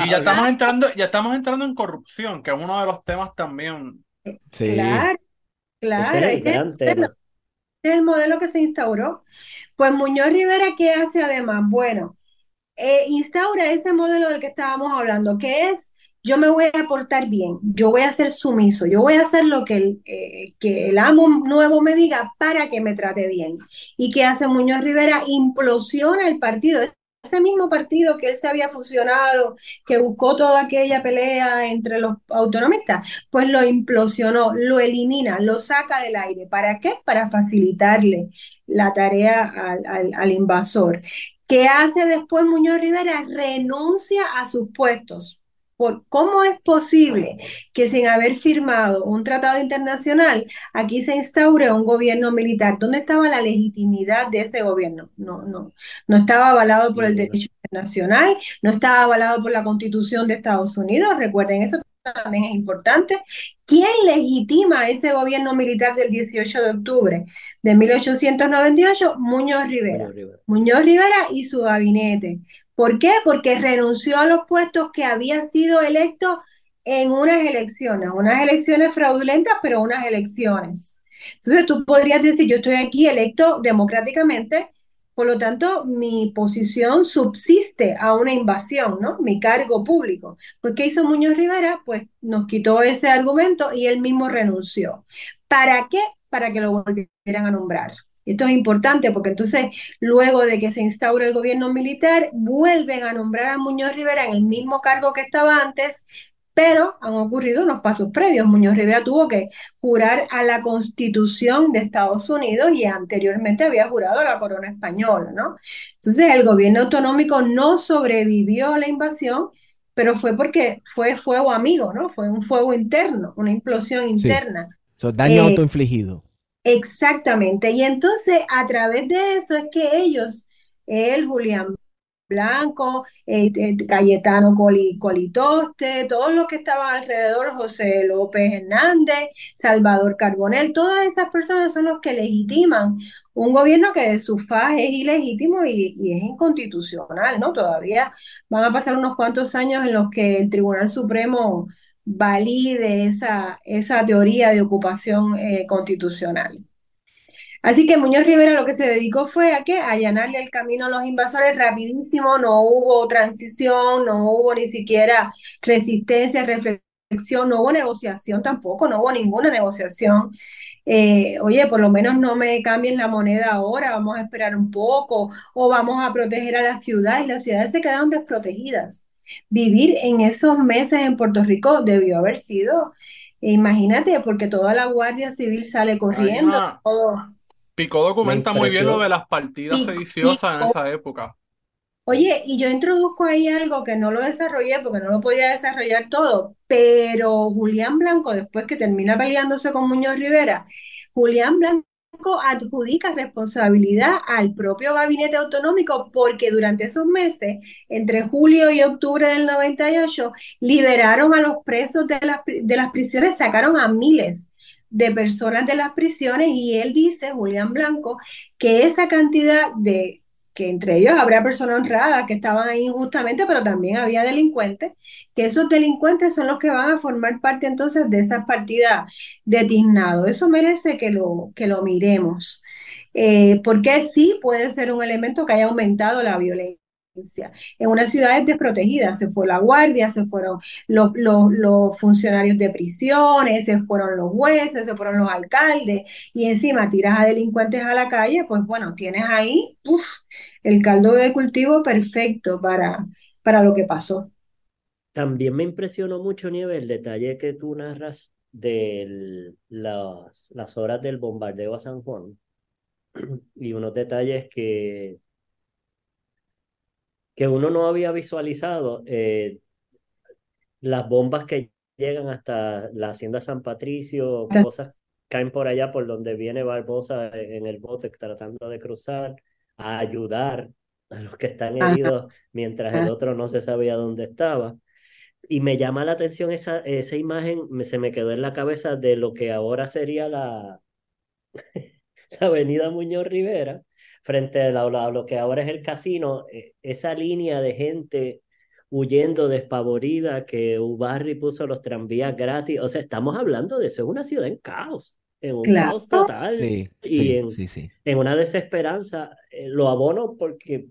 y ya estamos entrando, ya estamos entrando en corrupción, que es uno de los temas también. Sí. Claro. Claro, este, este es el modelo que se instauró. Pues Muñoz Rivera, ¿qué hace además? Bueno, eh, instaura ese modelo del que estábamos hablando, que es yo me voy a portar bien, yo voy a ser sumiso, yo voy a hacer lo que el, eh, que el amo nuevo me diga para que me trate bien. ¿Y qué hace Muñoz Rivera? Implosiona el partido ese mismo partido que él se había fusionado, que buscó toda aquella pelea entre los autonomistas, pues lo implosionó, lo elimina, lo saca del aire. ¿Para qué? Para facilitarle la tarea al, invasor. ¿Qué hace después Muñoz Rivera? Renuncia a sus puestos por cómo es posible que sin haber firmado un tratado internacional, aquí se instaure un gobierno militar. ¿Dónde estaba la legitimidad de ese gobierno? No, no, no estaba avalado por el derecho internacional, no estaba avalado por la constitución de Estados Unidos. Recuerden, eso también es importante. ¿Quién legitima ese gobierno militar del 18 de octubre de 1898? Muñoz Rivera. Muñoz Rivera, Muñoz Rivera y su gabinete. ¿Por qué? Porque renunció a los puestos que había sido electo en unas elecciones, unas elecciones fraudulentas, pero unas elecciones. Entonces tú podrías decir, yo estoy aquí electo democráticamente, por lo tanto, mi posición subsiste a una invasión, ¿no? Mi cargo público. Pues, ¿qué hizo Muñoz Rivera? Pues nos quitó ese argumento y él mismo renunció. ¿Para qué? Para que lo volvieran a nombrar. Esto es importante porque entonces, luego de que se instaura el gobierno militar, vuelven a nombrar a Muñoz Rivera en el mismo cargo que estaba antes, pero han ocurrido unos pasos previos. Muñoz Rivera tuvo que jurar a la Constitución de Estados Unidos y anteriormente había jurado a la corona española, ¿no? Entonces, el gobierno autonómico no sobrevivió a la invasión, pero fue porque fue fuego amigo, ¿no? Fue un fuego interno, una implosión interna. Sí. daño eh, autoinfligido. Exactamente. Y entonces, a través de eso es que ellos, él, Julián Blanco, eh, Cayetano Colitoste, todos los que estaban alrededor, José López Hernández, Salvador Carbonel, todas esas personas son los que legitiman un gobierno que de su faz es ilegítimo y, es inconstitucional, ¿no? Todavía van a pasar unos cuantos años en los que el Tribunal Supremo valide esa, esa teoría de ocupación eh, constitucional. Así que Muñoz Rivera lo que se dedicó fue a qué? A allanarle el camino a los invasores rapidísimo, no hubo transición, no hubo ni siquiera resistencia, reflexión, no hubo negociación tampoco, no hubo ninguna negociación. Eh, oye, por lo menos no me cambien la moneda ahora, vamos a esperar un poco, o vamos a proteger a las ciudades, las ciudades se quedaron desprotegidas. Vivir en esos meses en Puerto Rico debió haber sido, imagínate, porque toda la Guardia Civil sale corriendo, todo. Picó documenta muy bien lo de las partidas sediciosas en esa época. Oye, y yo introduzco ahí algo que no lo desarrollé porque no lo podía desarrollar todo, pero Julián Blanco, después que termina peleándose con Muñoz Rivera, Julián Blanco adjudica responsabilidad al propio gabinete autonómico porque durante esos meses, entre julio y octubre del 98, liberaron a los presos de las, de las prisiones, sacaron a miles de personas de las prisiones y él dice, Julián Blanco, que esa cantidad de que entre ellos habría personas honradas que estaban ahí injustamente, pero también había delincuentes, que esos delincuentes son los que van a formar parte entonces de esas partidas de tiznado. Eso merece que lo, que lo miremos, eh, porque sí puede ser un elemento que haya aumentado la violencia en unas ciudades desprotegidas. Se fue la guardia, se fueron los, los, funcionarios de prisiones, se fueron los jueces, se fueron los alcaldes y encima tiras a delincuentes a la calle, pues bueno, tienes ahí el caldo de cultivo perfecto para, para lo que pasó. También me impresionó mucho, Nieve, el detalle que tú narras de las, las horas del bombardeo a San Juan y unos detalles que que uno no había visualizado eh, las bombas que llegan hasta la hacienda San Patricio, cosas caen por allá por donde viene Barbosa en el bote tratando de cruzar, a ayudar a los que están heridos mientras el otro no se sabía dónde estaba. Y me llama la atención esa, esa imagen, se me quedó en la cabeza de lo que ahora sería la, la avenida Muñoz Rivera, frente a lo, que ahora es el casino, eh, esa línea de gente huyendo despavorida que Ubarri puso los tranvías gratis, o sea, estamos hablando de eso, es una ciudad en caos, en un caos total y en, en, una desesperanza. Eh, lo abono porque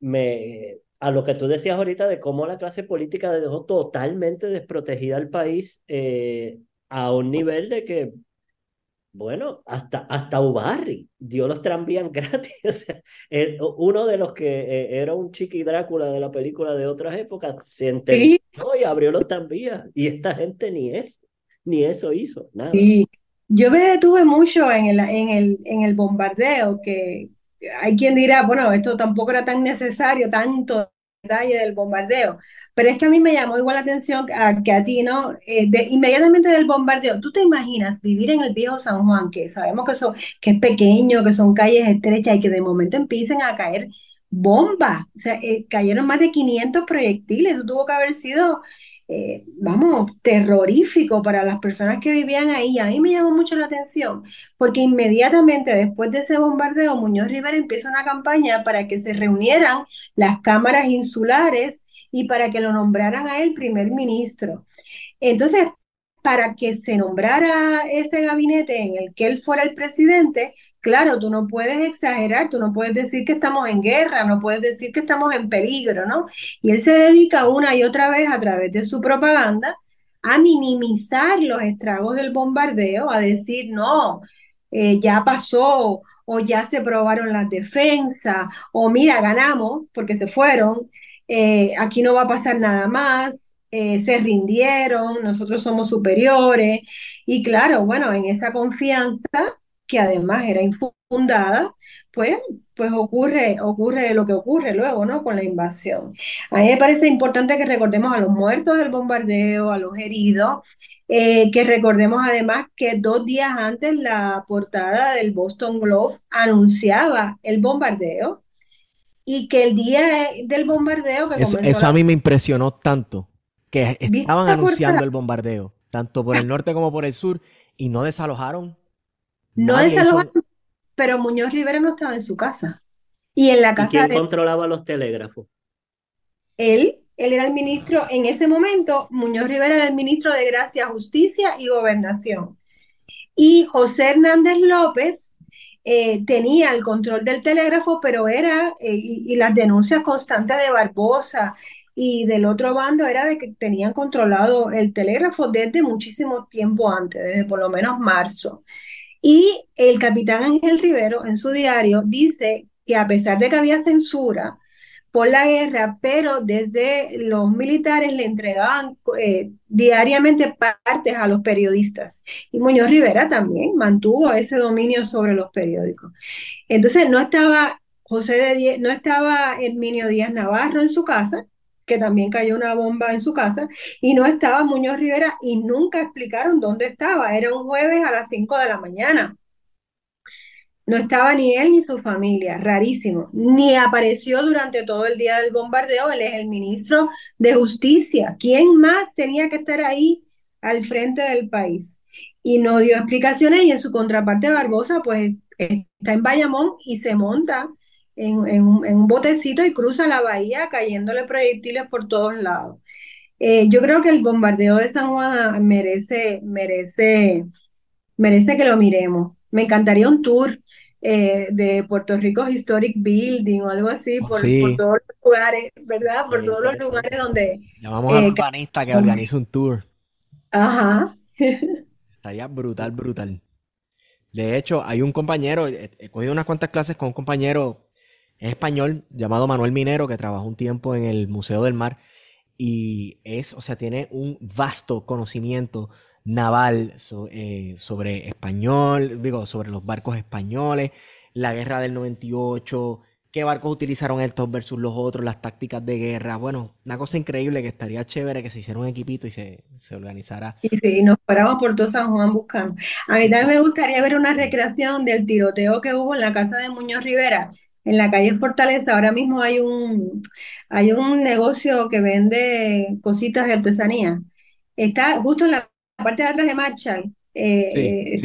me, a lo que tú decías ahorita de cómo la clase política dejó totalmente desprotegida al país eh, a un nivel de que bueno, hasta, hasta Ubarri dio los tranvías gratis. O sea, uno de los que eh, era un chiqui Drácula de la película de otras épocas se entendió y abrió los tranvías. Y esta gente ni eso, ni eso hizo, nada. Yo me detuve mucho en el, en el, en el bombardeo, que hay quien dirá, bueno, esto tampoco era tan necesario, tanto detalle del bombardeo, pero es que a mí me llamó igual la atención que a ti, ¿no? Eh, inmediatamente del bombardeo, ¿tú te imaginas vivir en el viejo San Juan, que sabemos que es pequeño, que son calles estrechas y que de momento empiecen a caer bombas? O sea, eh, cayeron más de 500 proyectiles, eso tuvo que haber sido eh, vamos, terrorífico para las personas que vivían ahí. A mí me llamó mucho la atención porque inmediatamente después de ese bombardeo, Muñoz Rivera empieza una campaña para que se reunieran las cámaras insulares y para que lo nombraran a él primer ministro. Entonces, para que se nombrara ese gabinete en el que él fuera el presidente, claro, tú no puedes exagerar, tú no puedes decir que estamos en guerra, no puedes decir que estamos en peligro, ¿no? Y él se dedica una y otra vez a través de su propaganda a minimizar los estragos del bombardeo, a decir, no, eh, ya pasó, o ya se probaron las defensas, o mira, ganamos porque se fueron, eh, aquí no va a pasar nada más, eh, se rindieron, nosotros somos superiores. Y claro, bueno, en esa confianza, que además era infundada, pues, pues ocurre, ocurre lo que ocurre luego, ¿no? Con la invasión. A mí me parece importante que recordemos a los muertos del bombardeo, a los heridos, eh, que recordemos además que dos días antes la portada del Boston Globe anunciaba el bombardeo y que el día del bombardeo que eso, eso a mí me impresionó tanto que estaban anunciando el bombardeo, tanto por el norte como por el sur, y no desalojaron. No desalojaron, pero Muñoz Rivera no estaba en su casa. Y en la casa quién controlaba los telégrafos? Él, él era el ministro, en ese momento, Muñoz Rivera era el ministro de Gracia, Justicia y Gobernación. Y José Hernández López eh, tenía el control del telégrafo, pero era, eh, y, y, las denuncias constantes de Barbosa y del otro bando era de que tenían controlado el telégrafo desde muchísimo tiempo antes, desde por lo menos marzo. Y el capitán Ángel Rivero en su diario dice que a pesar de que había censura por la guerra, pero desde los militares le entregaban eh, diariamente partes a los periodistas. Y Muñoz Rivera también mantuvo ese dominio sobre los periódicos. Entonces no estaba José de no estaba Herminio Díaz Navarro en su casa, que también cayó una bomba en su casa, y no estaba Muñoz Rivera y nunca explicaron dónde estaba. Era un jueves a las 5 de la mañana. No estaba ni él ni su familia, rarísimo. Ni apareció durante todo el día del bombardeo. Él es el ministro de Justicia. ¿Quién más tenía que estar ahí al frente del país? Y no dio explicaciones y en su contraparte Barbosa, pues está en Bayamón y se monta en, un botecito y cruza la bahía cayéndole proyectiles por todos lados. Eh, yo creo que el bombardeo de San Juan merece, merece, merece que lo miremos. Me encantaría un tour eh, de Puerto Rico Historic Building o algo así, oh, por, todos los lugares, ¿verdad? Por todos los lugares donde... Llamamos a un eh, urbanista que organice un tour. Ajá. Estaría brutal, brutal. De hecho, hay un compañero, he cogido unas cuantas clases con un compañero es español, llamado Manuel Minero, que trabajó un tiempo en el Museo del Mar y es, o sea, tiene un vasto conocimiento naval eh, sobre español, digo, sobre los barcos españoles, la guerra del 98, qué barcos utilizaron estos versus los otros, las tácticas de guerra. Bueno, una cosa increíble que estaría chévere que se hiciera un equipito y se, se organizara. Y sí, nos paramos por todo San Juan buscando. A mí también me gustaría ver una recreación del tiroteo que hubo en la casa de Muñoz Rivera en la calle Fortaleza ahora mismo hay un, hay un negocio que vende cositas de artesanía. Está justo en la parte de atrás de Marshall. Eh,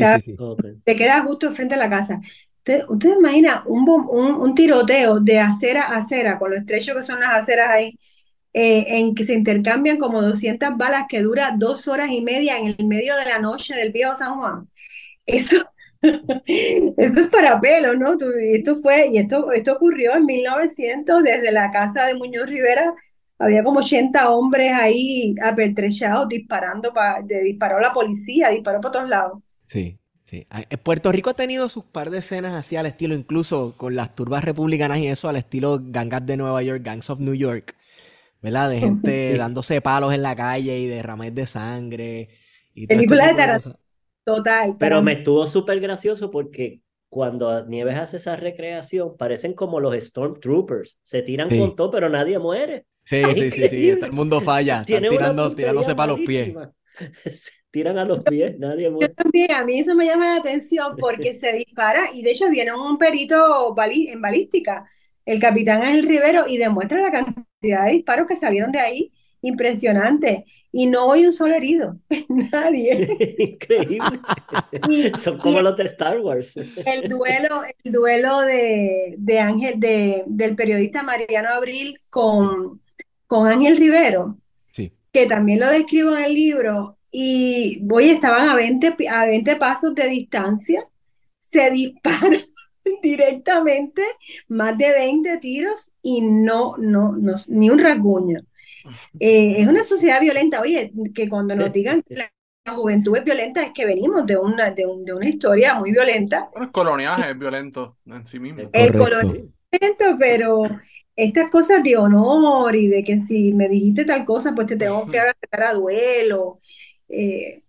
Te queda justo frente a la casa. ¿Usted, usted imagina un, un, tiroteo de acera a acera, con lo estrecho que son las aceras ahí, eh, en que se intercambian como 200 balas que dura dos horas y media en el medio de la noche del viejo San Juan? Eso, esto es para pelo, ¿no? Esto fue, y esto, esto ocurrió en 1900, desde la casa de Muñoz Rivera, había como 80 hombres ahí apertrechados disparando, pa, de, disparó la policía, disparó por todos lados. Sí, sí. Eh, Puerto Rico ha tenido sus par de escenas así al estilo, incluso con las turbas republicanas y eso, al estilo gangas de Nueva York, Gangs of New York, ¿verdad? De gente dándose palos en la calle y derrames de sangre. Y Película de Tarantino. Total. Pero me estuvo súper gracioso porque cuando Nieves hace esa recreación, parecen como los Stormtroopers. Se tiran con todo, pero nadie muere. Sí, sí, sí, sí, todo el mundo falla, están tirando, tirándose para los pies. Tiran a los pies, nadie Yo muere. también, a mí eso me llama la atención porque se dispara y de hecho viene un perito bali- en balística, el capitán Ángel Rivero, y demuestra la cantidad de disparos que salieron de ahí, impresionante. Y no hay un solo herido, nadie. Increíble. Y, Son y como los de Star Wars. el duelo, el duelo de, de Ángel, de, del periodista Mariano Abril con, con Ángel Rivero. Sí. que también lo describo en el libro, y voy, estaban a 20, pi- a 20 pasos de distancia, se disparan directamente más de 20 tiros y no, no, no ni un rasguño. Eh, es una sociedad violenta, oye, que cuando nos digan que la, la juventud es violenta es que venimos de una, de un- de una historia muy violenta, el coloniaje es violento en sí mismo. el colonialismo es violento, pero estas cosas de honor y de que si me dijiste tal cosa, pues te tengo que dar a duelo, eh,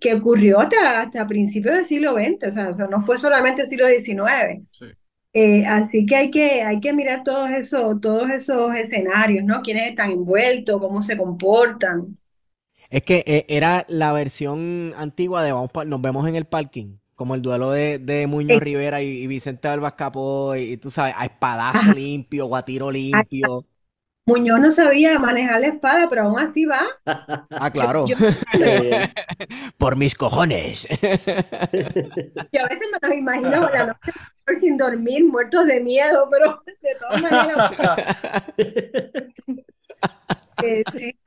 que ocurrió hasta, hasta principios del siglo XX, o sea, o sea, no fue solamente el siglo XIX. Sí. Eh, así que hay que, hay que mirar todos esos, todos esos escenarios, ¿no? Quiénes están envueltos, cómo se comportan. Es que eh, era la versión antigua de vamos pa- nos vemos en el parking, como el duelo de, de Muñoz Eh. Rivera y, y Vicente Albas Capó, y, y tú sabes, a espadazo Ajá. limpio o a tiro limpio. Muñoz no sabía manejar la espada, pero aún así va. Ah, claro. Yo. Por mis cojones. yo a veces me los imagino la noche sin dormir, muertos de miedo, pero de todas maneras, eh, sí.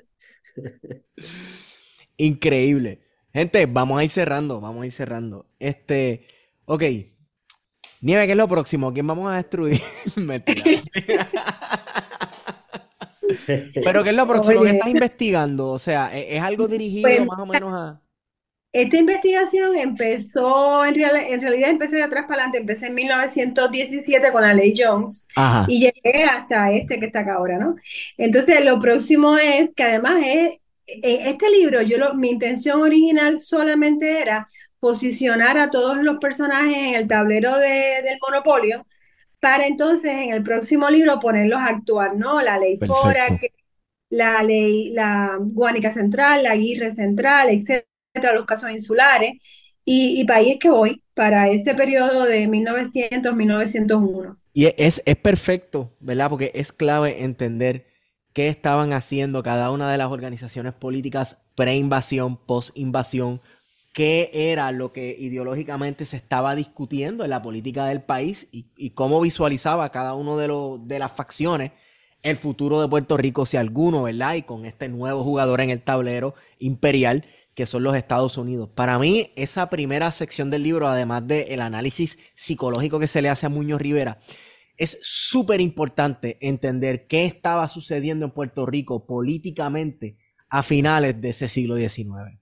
Increíble. Gente, vamos a ir cerrando, vamos a ir cerrando. Este, ok. Nieve, ¿qué es lo próximo? ¿Quién vamos a destruir? Mentira. Pero ¿qué es lo próximo que Oye. estás investigando? O sea, ¿e- ¿es algo dirigido Pues, más o menos a... Esta investigación empezó, en, real- en realidad empecé de atrás para adelante, empecé en 1917 con la ley Jones Ajá. y llegué hasta este que está acá ahora, ¿no? Entonces, lo próximo es que además es, en este libro, yo lo, mi intención original solamente era posicionar a todos los personajes en el tablero de- del monopolio para entonces en el próximo libro ponerlos a actuar, ¿no? La ley Perfecto. Fora, que- la ley, la Guánica Central, la Aguirre Central, etcétera, los casos insulares, y, y es que voy, para ese periodo de 1900-1901. Y es, es perfecto, ¿verdad? Porque es clave entender qué estaban haciendo cada una de las organizaciones políticas pre-invasión, post-invasión, qué era lo que ideológicamente se estaba discutiendo en la política del país y, cómo visualizaba cada uno de, los de las facciones el futuro de Puerto Rico, si alguno, ¿verdad? Y con este nuevo jugador en el tablero imperial que son los Estados Unidos. Para mí, esa primera sección del libro, además del análisis psicológico que se le hace a Muñoz Rivera, es súper importante entender qué estaba sucediendo en Puerto Rico políticamente a finales de ese siglo XIX.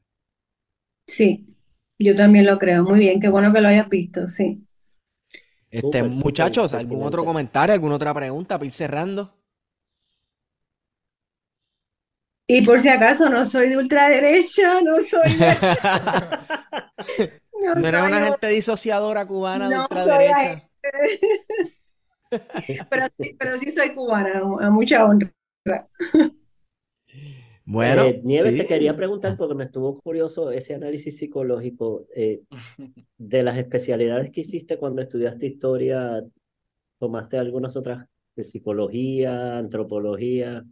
Sí, yo también lo creo. Muy bien, qué bueno que lo hayas visto, sí. Este, muchachos, ¿algún otro comentario, alguna otra pregunta para ir cerrando? Y por si acaso, no soy de ultraderecha, no soy de, no ¿No eres soy una de- gente disociadora cubana de no soy ultraderecha? pero, sí- pero sí soy cubana, a mucha honra. Bueno, Eh, Nieves, sí. te quería preguntar porque me estuvo curioso ese análisis psicológico eh, de las especialidades que hiciste cuando estudiaste historia. ¿Tomaste algunas otras de psicología, antropología?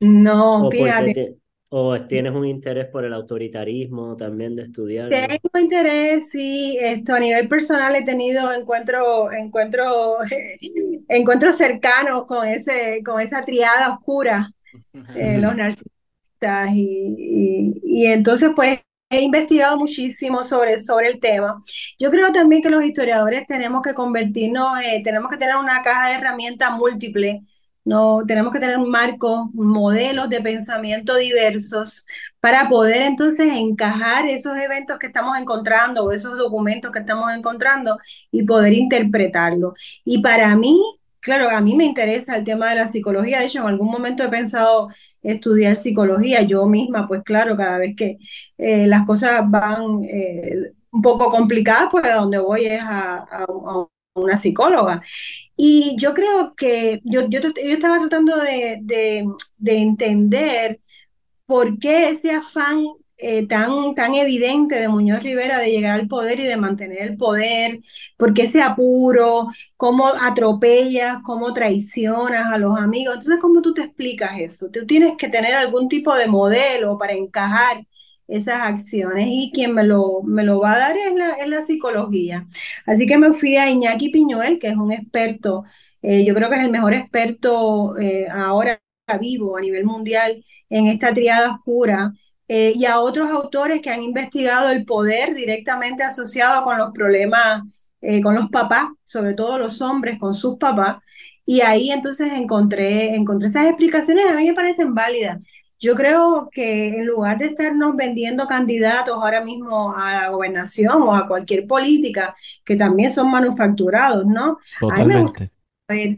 No, ¿O, porque fíjate, te- o tienes un interés por el autoritarismo también de estudiarlo? tengo interés, sí, esto a nivel personal he tenido encuentros, encuentros, encuentros cercanos con ese, con esa triada oscura. eh, los narcisistas y, y- y entonces pues he investigado muchísimo sobre, sobre el tema. Yo creo también que los historiadores tenemos que convertirnos, eh, tenemos que tener una caja de herramientas múltiple, no, tenemos que tener marcos, modelos de pensamiento diversos para poder entonces encajar esos eventos que estamos encontrando o esos documentos que estamos encontrando y poder interpretarlos. Y para mí, claro, a mí me interesa el tema de la psicología. De hecho, en algún momento he pensado estudiar psicología. Yo misma, pues claro, cada vez que eh, las cosas van eh, un poco complicadas, pues a donde voy es a, a- una psicóloga. Y yo creo que yo, yo, estaba tratando de, de, entender por qué ese afán eh, tan, tan evidente de Muñoz Rivera de llegar al poder y de mantener el poder, por qué ese apuro, cómo atropellas, cómo traicionas a los amigos. Entonces, ¿cómo tú te explicas eso? Tú tienes que tener algún tipo de modelo para encajar esas acciones y quien me lo, me lo va a dar es la, es la psicología. Así que me fui a Iñaki Piñuel, que es un experto, eh, yo creo que es el mejor experto eh, ahora vivo a nivel mundial en esta triada oscura, eh, y a otros autores que han investigado el poder directamente asociado con los problemas, con los papás, sobre todo los hombres con sus papás, y ahí entonces encontré, encontré esas explicaciones, a mí me parecen válidas. Yo creo que en lugar de estarnos vendiendo candidatos ahora mismo a la gobernación o a cualquier política, que también son manufacturados, ¿no? Totalmente.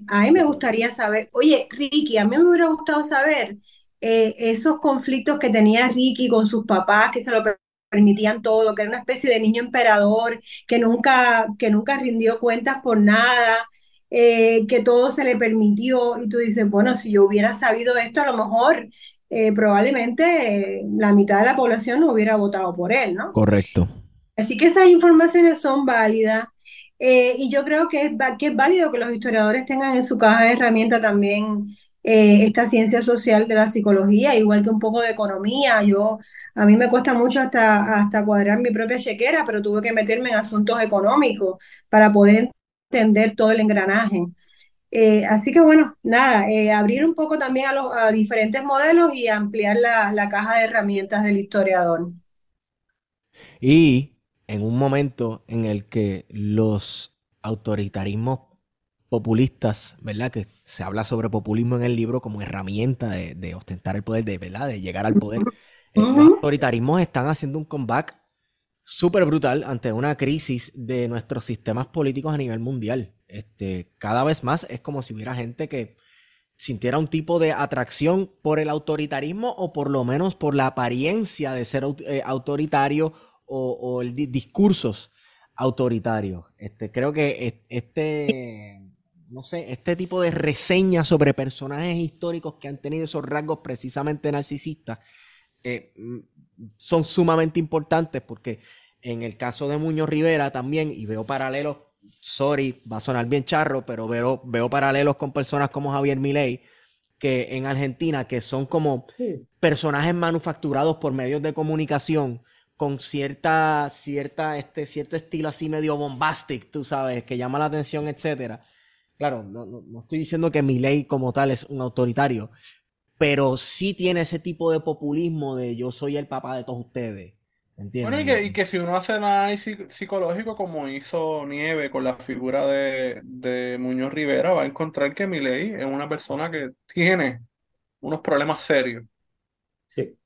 A mí me, gustaría saber, oye, Ricky, a mí me hubiera gustado saber eh, esos conflictos que tenía Ricky con sus papás, que se lo permitían todo, que era una especie de niño emperador, que nunca, que nunca rindió cuentas por nada. Eh, que todo se le permitió y tú dices, bueno, si yo hubiera sabido esto, a lo mejor eh, probablemente la mitad de la población no hubiera votado por él, ¿no? Correcto. Así que esas informaciones son válidas eh, y yo creo que es, que es válido que los historiadores tengan en su caja de herramientas también eh, esta ciencia social de la psicología, igual que un poco de economía. Yo, a mí me cuesta mucho hasta, hasta cuadrar mi propia chequera, pero tuve que meterme en asuntos económicos para poder entender todo el engranaje. Eh, así que bueno, nada, eh, abrir un poco también a, los, a diferentes modelos y ampliar la, la caja de herramientas del historiador. Y en un momento en el que los autoritarismos populistas, ¿verdad? Que se habla sobre populismo en el libro como herramienta de, ostentar el poder, de, ¿verdad? De llegar al poder. Eh, los autoritarismos están haciendo un comeback súper brutal ante una crisis de nuestros sistemas políticos a nivel mundial. Este, cada vez más es como si hubiera gente que sintiera un tipo de atracción por el autoritarismo o por lo menos por la apariencia de ser eh, autoritario o, el discursos autoritarios. Este, creo que este, no sé, este tipo de reseñas sobre personajes históricos que han tenido esos rasgos precisamente narcisistas eh, son sumamente importantes porque en el caso de Muñoz Rivera también, y veo paralelos sorry, va a sonar bien charro, pero veo, veo paralelos con personas como Javier Milei, que en Argentina, que son como personajes manufacturados por medios de comunicación con cierta, cierta, este, cierto estilo así medio bombastic, tú sabes, que llama la atención, etcétera. Claro, no, no, estoy diciendo que Milei como tal es un autoritario, pero sí tiene ese tipo de populismo de yo soy el papá de todos ustedes. Bueno, y que, si uno hace un análisis psicológico como hizo Nieve con la figura de, Muñoz Rivera, va a encontrar que Milei es una persona que tiene unos problemas serios. Sí.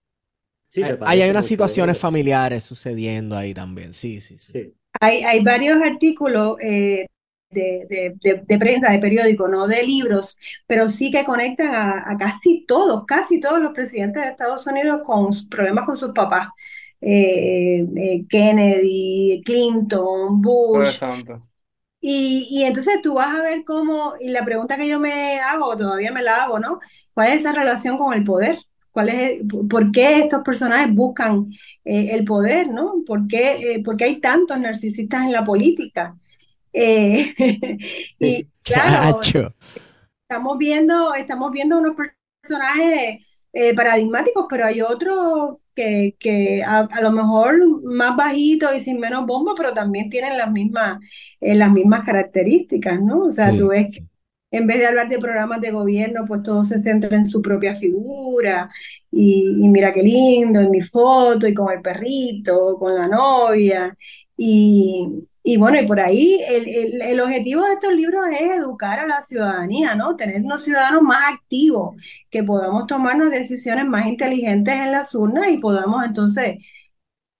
sí hay, unas situaciones familiares sucediendo ahí también, sí, sí, sí. Hay, hay varios artículos eh, de, de, prensa, de periódico, no de libros, pero sí que conectan a, a, casi todos, casi todos los presidentes de Estados Unidos con problemas con sus papás. Eh, eh, Kennedy, Clinton, Bush. Y, y, entonces tú vas a ver cómo, y la pregunta que yo me hago, todavía me la hago, ¿no? ¿Cuál es esa relación con el poder? ¿Cuál es, ¿Por qué estos personajes buscan eh, el poder, ¿no? ¿Por qué, hay tantos narcisistas en la política? y claro, estamos viendo, estamos viendo unos personajes paradigmáticos, pero hay otros que, a, lo mejor más bajitos y sin menos bombo, pero también tienen las mismas, eh, las mismas características, ¿no? O sea, tú ves que en vez de hablar de programas de gobierno, pues todo se centra en su propia figura y, y mira qué lindo, en mi foto y con el perrito, con la novia. Y, y bueno, y por ahí el, el, objetivo de estos libros es educar a la ciudadanía, ¿no? Tener unos ciudadanos más activos, que podamos tomarnos decisiones más inteligentes en las urnas y podamos entonces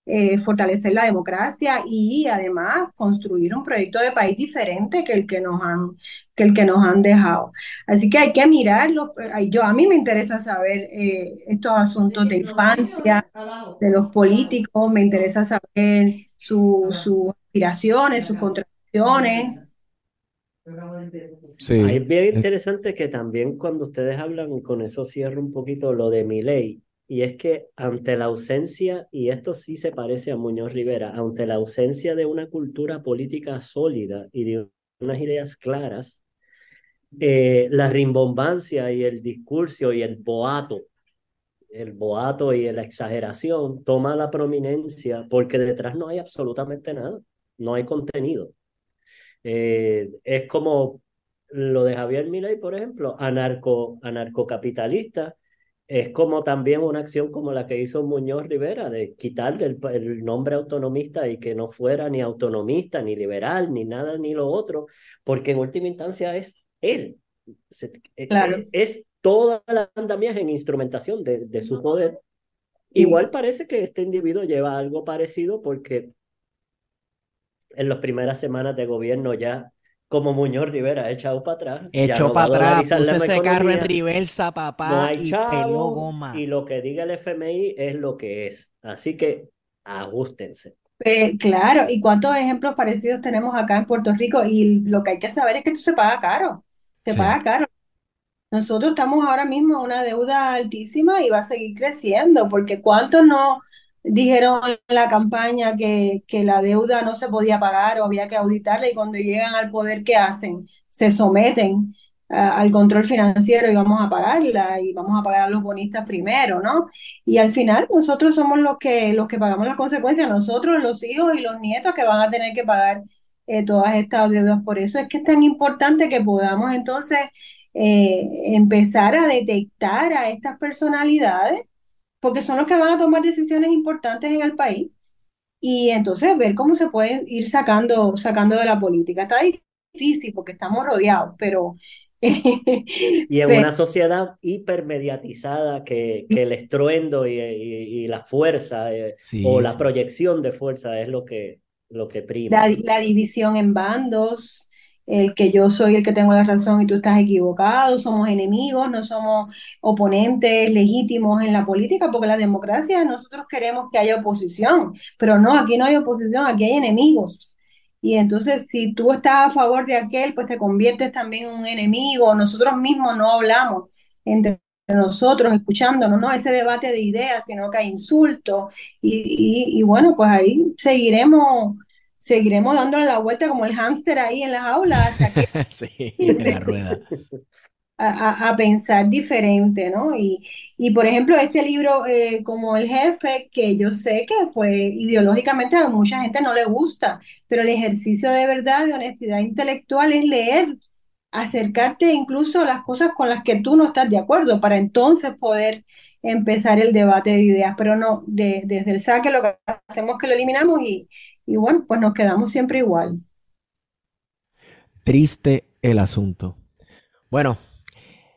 eh, fortalecer la democracia y además construir un proyecto de país diferente que el que nos han, que el que nos han dejado. Así que hay que mirarlo. Yo, a mí me interesa saber eh, estos asuntos de infancia, de los políticos, me interesa saber sus aspiraciones, sus contradicciones. Sí. Ahí es bien interesante que también cuando ustedes hablan, y con eso cierro un poquito lo de mi ley, y es que ante la ausencia, y esto sí se parece a Muñoz Rivera, ante la ausencia de una cultura política sólida y de unas ideas claras, eh, la rimbombancia y el discurso y el boato, el boato y la exageración toma la prominencia porque detrás no hay absolutamente nada, no hay contenido. Eh, es como lo de Javier Milei, por ejemplo, anarco, anarcocapitalista, es como también una acción como la que hizo Muñoz Rivera, de quitarle el, el, nombre autonomista y que no fuera ni autonomista, ni liberal, ni nada, ni lo otro, porque en última instancia es él. Claro. Es, es toda la andamiaje en instrumentación de, de su poder. Igual parece que este individuo lleva algo parecido porque en las primeras semanas de gobierno ya como Muñoz Rivera echado para atrás. Echó no para atrás, puso ese carro en reversa, papá, no hay y chavo, peló goma. y lo que diga el FMI es lo que es. Así que ajustense. Eh, claro, ¿y cuántos ejemplos parecidos tenemos acá en Puerto Rico? Y lo que hay que saber es que esto se paga caro, se Sí. paga caro. Nosotros estamos ahora mismo en una deuda altísima y va a seguir creciendo, porque ¿cuántos no dijeron en la campaña que, que la deuda no se podía pagar o había que auditarla y cuando llegan al poder, ¿qué hacen? Se someten ah, al control financiero y vamos a pagarla y vamos a pagar a los bonistas primero, ¿no? Y al final nosotros somos los que, los que pagamos las consecuencias, nosotros, los hijos y los nietos que van a tener que pagar eh, todas estas deudas. Por eso es que es tan importante que podamos entonces eh, empezar a detectar a estas personalidades, porque son los que van a tomar decisiones importantes en el país, y entonces ver cómo se puede ir sacando, sacando de la política. Está difícil porque estamos rodeados, pero... Y en pero- una sociedad hipermediatizada que, que el estruendo y, y- y la fuerza eh, Sí, o la sí. proyección de fuerza es lo que, lo que prima. la, la división en bandos, el que yo soy el que tengo la razón y tú estás equivocado, somos enemigos, no somos oponentes legítimos en la política, porque la democracia nosotros queremos que haya oposición, pero no, aquí no hay oposición, aquí hay enemigos. Y entonces si tú estás a favor de aquel, pues te conviertes también en un enemigo, nosotros mismos no hablamos entre nosotros, escuchándonos, no ese debate de ideas, sino que hay insultos y, y, y bueno, pues ahí seguiremos seguiremos dándole la vuelta como el hámster ahí en la jaula hasta que Sí, en la rueda. a, a- a pensar diferente, ¿no? Y, y por ejemplo, este libro eh, como El Jefe, que yo sé que pues ideológicamente a mucha gente no le gusta, pero el ejercicio de verdad, de honestidad intelectual es leer, acercarte incluso a las cosas con las que tú no estás de acuerdo, para entonces poder empezar el debate de ideas, pero no, de- desde el saque lo que hacemos es que lo eliminamos y, y bueno, pues nos quedamos siempre igual. Triste el asunto. Bueno,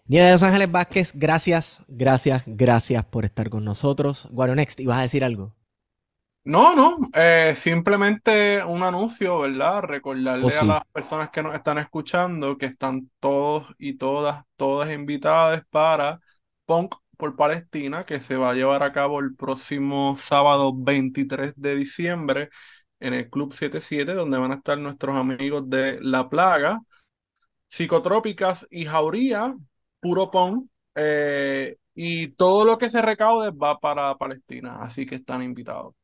Nieve de Los Ángeles Vázquez, gracias, gracias, gracias por estar con nosotros. Guaro Next, ¿ibas a decir algo? No, no, eh, simplemente un anuncio, ¿verdad? Recordarle Oh, a las personas que nos están escuchando que están todos y todas, todas invitadas para Punk por Palestina, que se va a llevar a cabo el próximo sábado 23 de diciembre en el Club 77, donde van a estar nuestros amigos de La Plaga, Psicotrópicas y Jauría, puro punk, eh, y todo lo que se recaude va para Palestina, así que están invitados.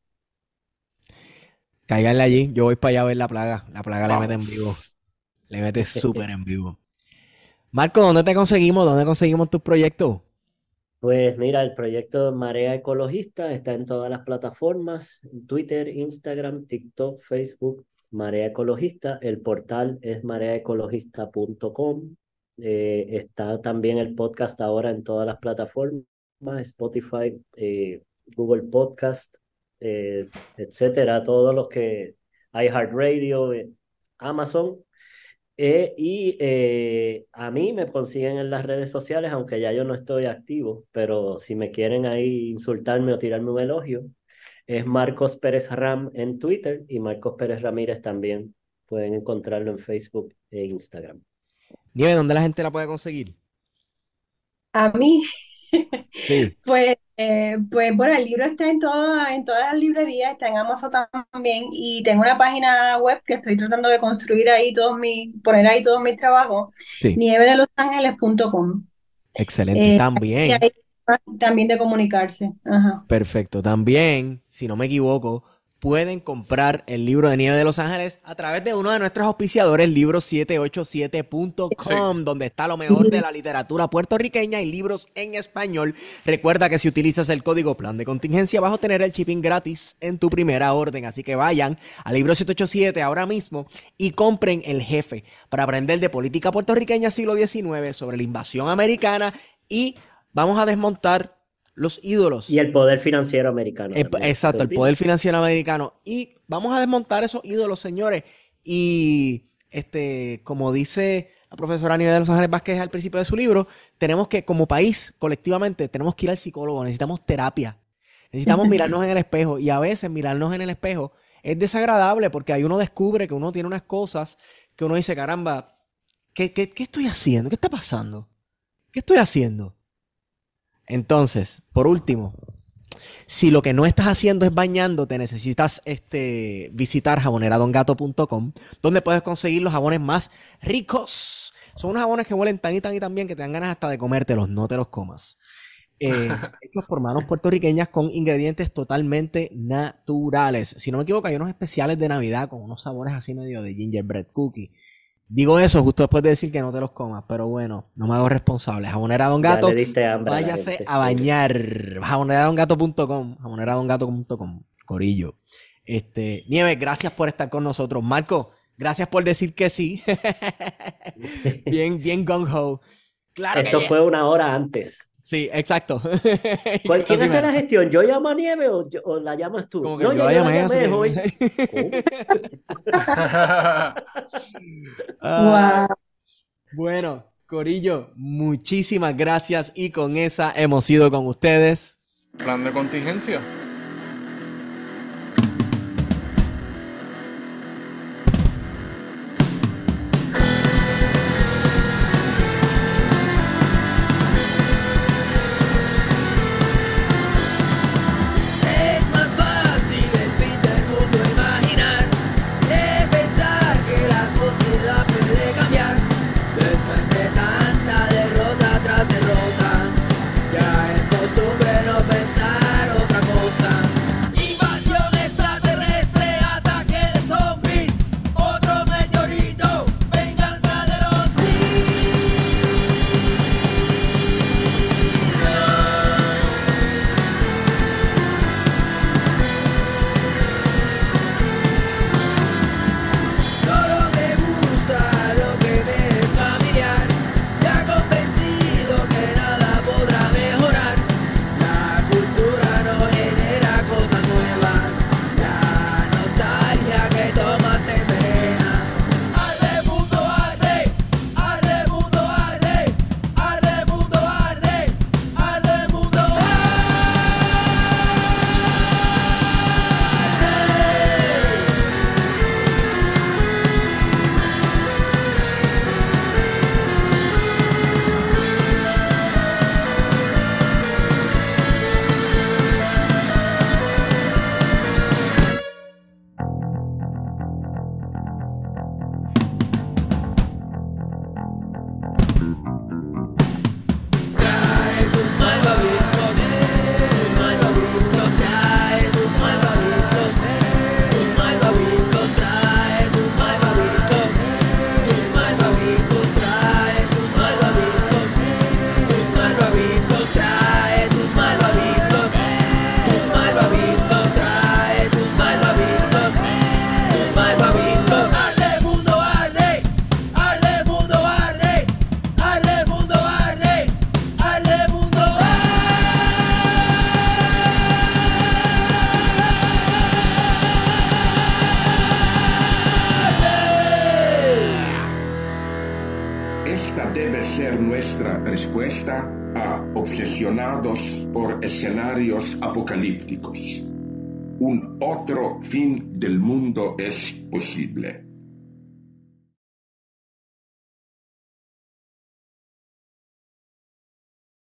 Cáiganle allí, yo voy para allá a ver la plaga. La plaga le mete en vivo. Le mete súper en vivo. Marco, ¿dónde te conseguimos? ¿Dónde conseguimos tus proyectos? Pues mira, el proyecto Marea Ecologista está en todas las plataformas, Twitter, Instagram, TikTok, Facebook, Marea Ecologista. El portal es mareaecologista.com. Eh, está también el podcast ahora en todas las plataformas, Spotify, eh, Google Podcast, eh, etcétera, todos los que iHeartRadio, Amazon. Eh, y eh, a mí me consiguen en las redes sociales, aunque ya yo no estoy activo, pero si me quieren ahí insultarme o tirarme un elogio, es Marcos Pérez Ram en Twitter y Marcos Pérez Ramírez también. Pueden encontrarlo en Facebook e Instagram. Nieve, ¿dónde la gente la puede conseguir? A mí, Sí, Pues, eh, pues bueno, el libro está en toda- en todas las librerías, está en Amazon también y tengo una página web que estoy tratando de construir ahí todos mis, poner ahí todos mis trabajos, sí, nievedelosangeles.com. excelente. Eh, También, ahí también de comunicarse. Ajá. perfecto. También, si no me equivoco, pueden comprar el libro de Nieve de Los Ángeles a través de uno de nuestros auspiciadores, libro787.com, donde está lo mejor de la literatura puertorriqueña y libros en español. Recuerda que si utilizas el código plan de contingencia vas a obtener el shipping gratis en tu primera orden. Así que vayan a Libro 787 ahora mismo y compren El Jefe para aprender de política puertorriqueña siglo XIX sobre la invasión americana y vamos a desmontar los ídolos. Y el poder financiero americano. Exacto, ¿te el poder financiero americano. Y vamos a desmontar esos ídolos, señores. Y este, como dice la profesora Nieves de Los Ángeles Vázquez al principio de su libro, tenemos que, como país, colectivamente, tenemos que ir al psicólogo, necesitamos terapia. Necesitamos mirarnos en el espejo. Y a veces mirarnos en el espejo es desagradable porque ahí uno descubre que uno tiene unas cosas que uno dice, caramba, ¿qué, qué, qué estoy haciendo? ¿Qué está pasando? ¿Qué estoy haciendo? Entonces, por último, si lo que no estás haciendo es bañándote, necesitas este, visitar jaboneradongato.com, donde puedes conseguir los jabones más ricos. Son unos jabones que huelen tan y tan y tan bien que te dan ganas hasta de comértelos, no te los comas. Eh, hechos por manos puertorriqueñas con ingredientes totalmente naturales. Si no me equivoco, hay unos especiales de Navidad con unos sabores así medio de gingerbread cookie. Digo eso justo después de decir que no te los comas, pero bueno, no me hago responsable. Jabonera Don Gato, hambre váyase gente. a bañar. Jaboneradongato.com, jaboneradongato.com, Corillo. Este, Nieves, gracias por estar con nosotros. Marco, gracias por decir que sí. bien, bien gung ho. Claro que Esto yes. fue una hora antes. Sí, exacto. ¿Cuál- ¿Quién hace la gestión? ¿Yo llamo a Nieve o, yo- o la llamas tú? Como que no, yo yo la llamé, llamé hoy. Ah, Wow. Bueno, Corillo, muchísimas gracias y con esa hemos ido con ustedes. Plan de contingencia. Apocalípticos. Un otro fin del mundo es posible.